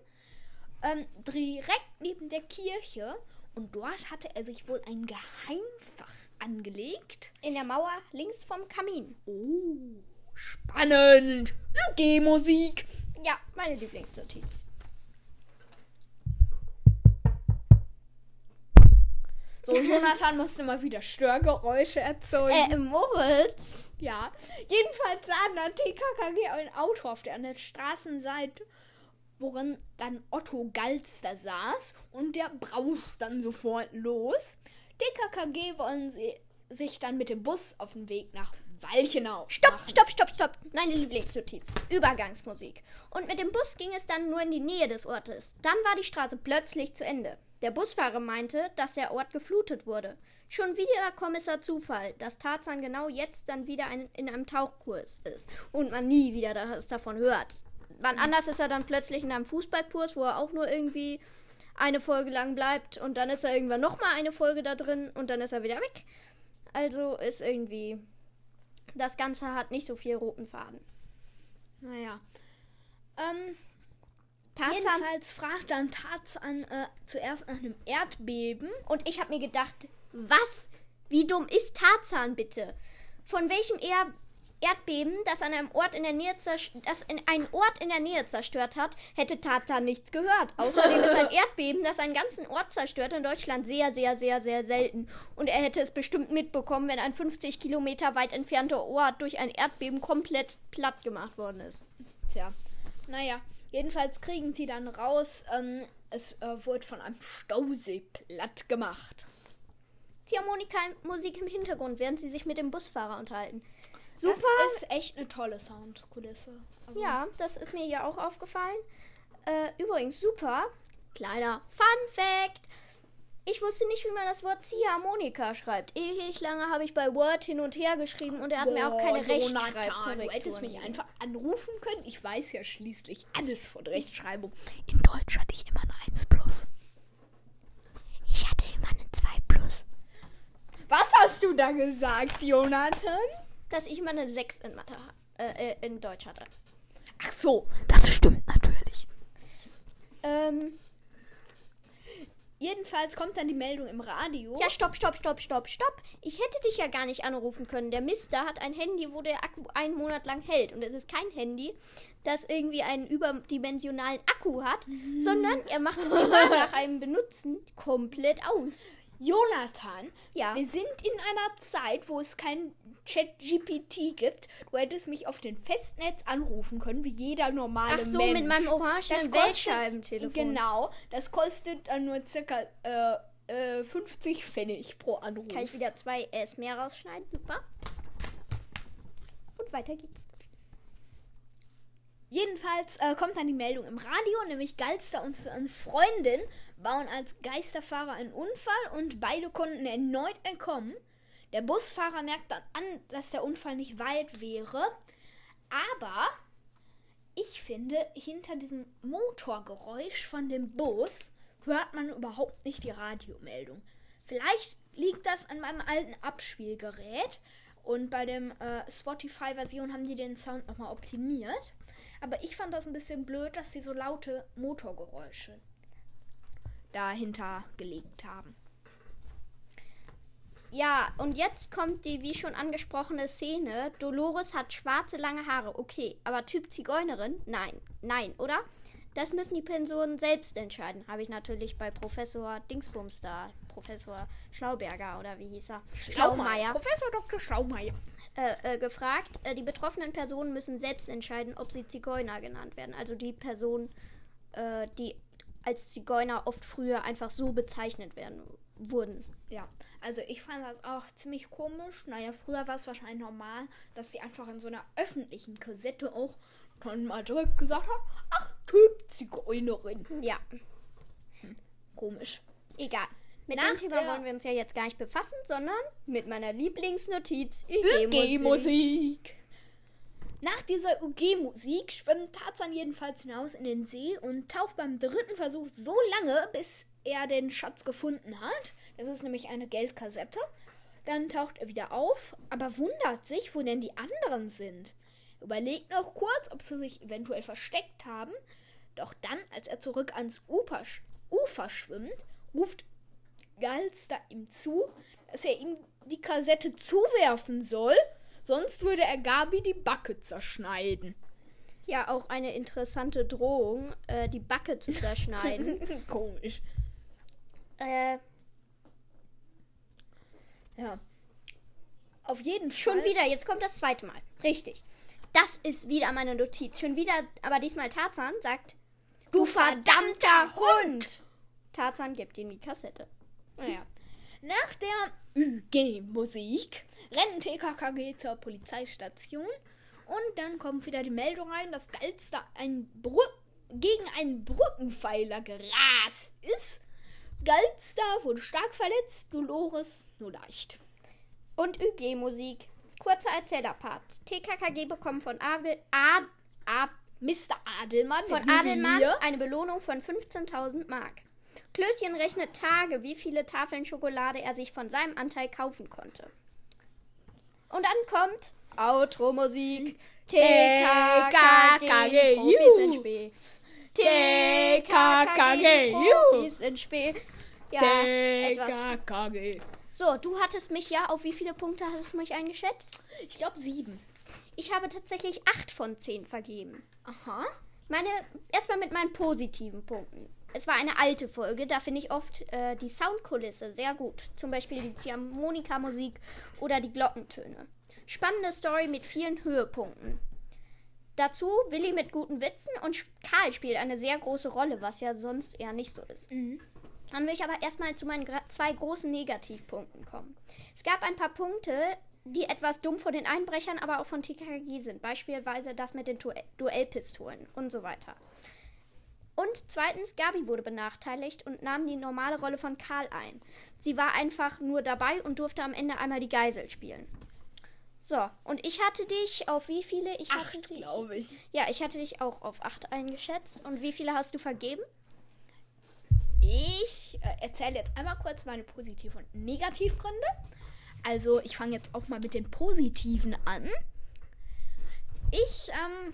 Speaker 2: Ähm, direkt neben der Kirche. Und dort hatte er sich wohl ein Geheimfach angelegt.
Speaker 1: In der Mauer links vom Kamin.
Speaker 2: Oh, spannend. G-Musik.
Speaker 1: Ja, meine Lieblingsnotiz.
Speaker 2: So, Jonathan musste mal wieder Störgeräusche erzeugen.
Speaker 1: Äh, Moritz.
Speaker 2: Ja. Jedenfalls sah dann TKKG ein Auto auf der an der Straßenseite, worin dann Otto Galster saß und der braust dann sofort los. TKKG wollen sie sich dann mit dem Bus auf den Weg nach Walchenau.
Speaker 1: Stopp,
Speaker 2: machen.
Speaker 1: stopp, stopp, stopp. Meine Lieblingsnotiz. Übergangsmusik. Und mit dem Bus ging es dann nur in die Nähe des Ortes. Dann war die Straße plötzlich zu Ende. Der Busfahrer meinte, dass der Ort geflutet wurde. Schon wieder Kommissar Zufall, dass Tarzan genau jetzt dann wieder ein, in einem Tauchkurs ist und man nie wieder das davon hört. Wann anders ist er dann plötzlich in einem Fußballkurs, wo er auch nur irgendwie eine Folge lang bleibt und dann ist er irgendwann nochmal eine Folge da drin und dann ist er wieder weg. Also ist irgendwie das Ganze hat nicht so viel roten Faden.
Speaker 2: Naja. Ähm,
Speaker 1: Tarzan
Speaker 2: jedenfalls fragt dann Tarzan äh, zuerst nach einem Erdbeben.
Speaker 1: und ich habe mir gedacht, was? Wie dumm ist Tarzan bitte? Von welchem er Erdbeben, das an einem Ort in der Nähe das in einen Ort in der Nähe zerstört hat, hätte Tarzan nichts gehört. Außerdem ist ein Erdbeben, das einen ganzen Ort zerstört, in Deutschland sehr, sehr, sehr, sehr selten. Und er hätte es bestimmt mitbekommen, wenn ein 50 Kilometer weit entfernter Ort durch ein Erdbeben komplett platt gemacht worden ist.
Speaker 2: Tja, naja, jedenfalls kriegen sie dann raus, ähm, es äh, wurde von einem Stausee platt gemacht.
Speaker 1: Ziehharmonika-Musik im Hintergrund, während sie sich mit dem Busfahrer unterhalten. Super.
Speaker 2: Das ist echt eine tolle Soundkulisse. Also,
Speaker 1: Ja, das ist mir hier auch aufgefallen. Äh, übrigens, super. Kleiner Fun Fact. Ich wusste nicht, wie man das Wort Ziehharmonika schreibt. Ewig lange habe ich bei Word hin und her geschrieben und er hat mir auch keine
Speaker 2: Boah,
Speaker 1: Rechtschreibkorrekturen
Speaker 2: Du hättest mich einfach anrufen können. Ich weiß ja schließlich alles von Rechtschreibung. In Deutsch hatte ich immer eine 1 plus.
Speaker 1: Ich hatte immer eine 2 plus.
Speaker 2: Was hast du da gesagt, Jonathan?
Speaker 1: Dass ich immer eine 6 in Mathe äh, äh, in Deutsch hatte.
Speaker 2: Ach so, das stimmt natürlich.
Speaker 1: Ähm,
Speaker 2: Jedenfalls kommt dann die Meldung im Radio.
Speaker 1: ja, stopp, stopp, stopp, stopp, stopp. Ich hätte dich ja gar nicht anrufen können. Der Mister hat ein Handy, wo der Akku einen Monat lang hält. Und es ist kein Handy, das irgendwie einen überdimensionalen Akku hat, sondern er macht es immer nach einem Benutzen komplett aus.
Speaker 2: Jonathan,
Speaker 1: Ja.
Speaker 2: wir sind in einer Zeit, wo es kein Chat-GPT gibt. Du hättest mich auf den Festnetz anrufen können, wie jeder normale
Speaker 1: Ach so,
Speaker 2: Mensch.
Speaker 1: mit meinem orangenen Wählscheibentelefon.
Speaker 2: Genau, das kostet dann nur circa äh, äh, 50 Pfennig pro Anruf.
Speaker 1: Kann ich wieder zwei S mehr rausschneiden? Super. Und weiter geht's.
Speaker 2: Jedenfalls äh, kommt dann die Meldung im Radio, nämlich Galster und eine Freundin bauen als Geisterfahrer einen Unfall und beide konnten erneut entkommen. Der Busfahrer merkt dann an, dass der Unfall nicht weit wäre. Aber ich finde, hinter diesem Motorgeräusch von dem Bus hört man überhaupt nicht die Radiomeldung. Vielleicht liegt das an meinem alten Abspielgerät und bei dem äh, Spotify-Version haben die den Sound nochmal optimiert. Aber ich fand das ein bisschen blöd, dass sie so laute Motorgeräusche dahinter gelegt haben.
Speaker 1: Ja, und jetzt kommt die wie schon angesprochene Szene. Dolores hat schwarze lange Haare. Okay, aber Typ Zigeunerin? Nein. Nein, oder? Das müssen die Personen selbst entscheiden. Habe ich natürlich bei Professor Dingsbums da, Professor Schlauberger oder wie hieß er? Schlaumeier.
Speaker 2: Professor Dr. Schlaumeier.
Speaker 1: Äh, äh, gefragt. Äh, die betroffenen Personen müssen selbst entscheiden, ob sie Zigeuner genannt werden. Also die Personen, äh, die als Zigeuner oft früher einfach so bezeichnet werden wurden.
Speaker 2: Ja, also ich fand das auch ziemlich komisch. Naja, früher war es wahrscheinlich normal, dass die einfach in so einer öffentlichen Kassette auch dann mal direkt gesagt haben, ach, Typ Zigeunerin.
Speaker 1: Ja.
Speaker 2: Komisch.
Speaker 1: Egal. Mit
Speaker 2: Nach
Speaker 1: dem Thema wollen wir uns ja jetzt gar nicht befassen, sondern mit meiner Lieblingsnotiz UG-Musik.
Speaker 2: Nach dieser UG-Musik schwimmt Tarzan jedenfalls hinaus in den See und taucht beim dritten Versuch so lange, bis er den Schatz gefunden hat. Das ist nämlich eine Geldkassette. Dann taucht er wieder auf, aber wundert sich, wo denn die anderen sind. Überlegt noch kurz, ob sie sich eventuell versteckt haben. Doch dann, als er zurück ans Ufer, Ufer schwimmt, ruft Galster ihm zu, dass er ihm die Kassette zuwerfen soll, sonst würde er Gabi die Backe zerschneiden.
Speaker 1: Ja, auch eine interessante Drohung, äh, die Backe zu zerschneiden.
Speaker 2: Komisch.
Speaker 1: äh,
Speaker 2: Ja. Auf jeden
Speaker 1: schon
Speaker 2: Fall.
Speaker 1: wieder, jetzt kommt das zweite Mal. Richtig. Das ist wieder meine Notiz. Schon wieder, aber diesmal Tarzan sagt, du verdammter Hund! Tarzan gibt ihm die Kassette.
Speaker 2: Naja. Nach der UG-Musik rennen TKKG zur Polizeistation und dann kommt wieder die Meldung rein, dass Galster ein Brü gegen einen Brückenpfeiler gerast ist. Galster wurde stark verletzt, Dolores nur leicht.
Speaker 1: Und UG-Musik. Kurzer Erzählerpart. TKKG bekommt von Abel, Ad, Ab,
Speaker 2: Mr. Adelmann
Speaker 1: von Adelmann eine Belohnung von 15.000 Mark. Klößchen rechnet Tage, wie viele Tafeln Schokolade er sich von seinem Anteil kaufen konnte. Und dann kommt Outro-Musik. TKKG, Profis in Spee. TKKG, Profis in Spee. Ja.
Speaker 2: TKKG.
Speaker 1: So, du hattest mich ja, auf wie viele Punkte hast du mich eingeschätzt?
Speaker 2: Ich glaube sieben.
Speaker 1: Ich habe tatsächlich 8 von 10 vergeben.
Speaker 2: Aha.
Speaker 1: Meine, erstmal mit meinen positiven Punkten. Es war eine alte Folge, da finde ich oft äh, die Soundkulisse sehr gut. Zum Beispiel die Ziehharmonika-Musik oder die Glockentöne. Spannende Story mit vielen Höhepunkten. Dazu Willi mit guten Witzen und Karl spielt eine sehr große Rolle, was ja sonst eher nicht so ist. Dann will ich aber erstmal zu meinen zwei großen Negativpunkten kommen. Es gab ein paar Punkte, die etwas dumm von den Einbrechern, aber auch von TKG sind. Beispielsweise das mit den Duell Duellpistolen und so weiter. Und zweitens, Gabi wurde benachteiligt und nahm die normale Rolle von Karl ein. Sie war einfach nur dabei und durfte am Ende einmal die Geisel spielen. So, und ich hatte dich auf wie viele? Ich hatte
Speaker 2: Acht, glaube ich.
Speaker 1: Ja, ich hatte dich auch auf acht eingeschätzt. Und wie viele hast du vergeben?
Speaker 2: Ich äh, erzähle jetzt einmal kurz meine Positiv- und Negativgründe. Also, ich fange jetzt auch mal mit den positiven an. Ich ähm,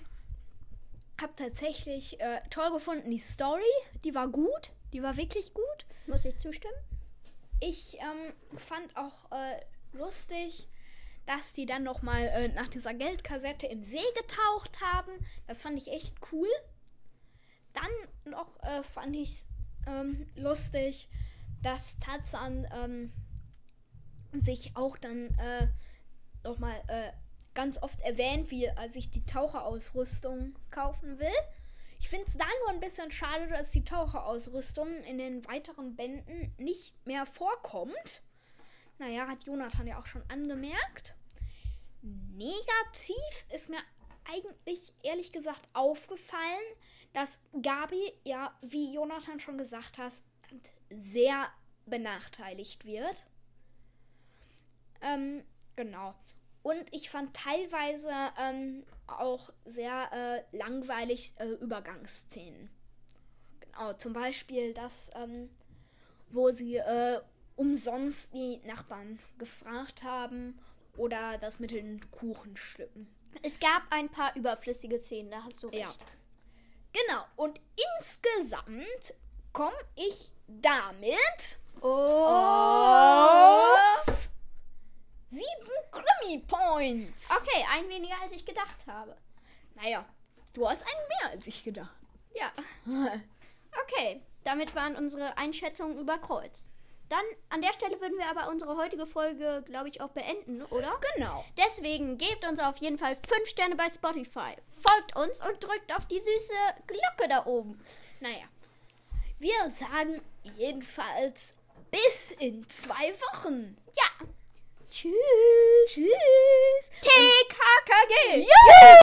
Speaker 2: habe tatsächlich äh, toll gefunden die Story. Die war gut. Die war wirklich gut.
Speaker 1: Muss ich zustimmen?
Speaker 2: Ich ähm, fand auch äh, lustig, dass die dann noch mal äh, nach dieser Geldkassette im See getaucht haben. Das fand ich echt cool. Dann noch äh, fand ich ähm, lustig, dass Tarzan ähm, sich auch dann äh, noch mal äh, ganz oft erwähnt, wie er sich die Taucherausrüstung kaufen will. Ich finde es da nur ein bisschen schade, dass die Taucherausrüstung in den weiteren Bänden nicht mehr vorkommt. Naja, hat Jonathan ja auch schon angemerkt. Negativ ist mir eigentlich ehrlich gesagt aufgefallen, dass Gabi, ja, wie Jonathan schon gesagt hat, sehr benachteiligt wird. Ähm, genau. Und ich fand teilweise ähm, auch sehr äh, langweilig äh, Übergangsszenen. Genau, zum Beispiel das, ähm, wo sie äh, umsonst die Nachbarn gefragt haben oder das mit den Kuchenstücken.
Speaker 1: Es gab ein paar überflüssige Szenen, da hast du recht.
Speaker 2: Ja. Genau, und insgesamt komme ich damit
Speaker 1: Oh.
Speaker 2: auf sieben Krimi-Points.
Speaker 1: Okay, ein weniger als ich gedacht habe.
Speaker 2: Naja, du hast einen mehr als ich gedacht.
Speaker 1: Ja. Okay, damit waren unsere Einschätzungen über Kreuz. Dann an der Stelle würden wir aber unsere heutige Folge, glaube ich, auch beenden, oder?
Speaker 2: Genau.
Speaker 1: Deswegen gebt uns auf jeden Fall 5 Sterne bei Spotify. Folgt uns und drückt auf die süße Glocke da oben.
Speaker 2: Naja, wir sagen jedenfalls bis in zwei Wochen.
Speaker 1: Ja. Tschüss.
Speaker 2: Tschüss.
Speaker 1: TKKG.
Speaker 2: Ja!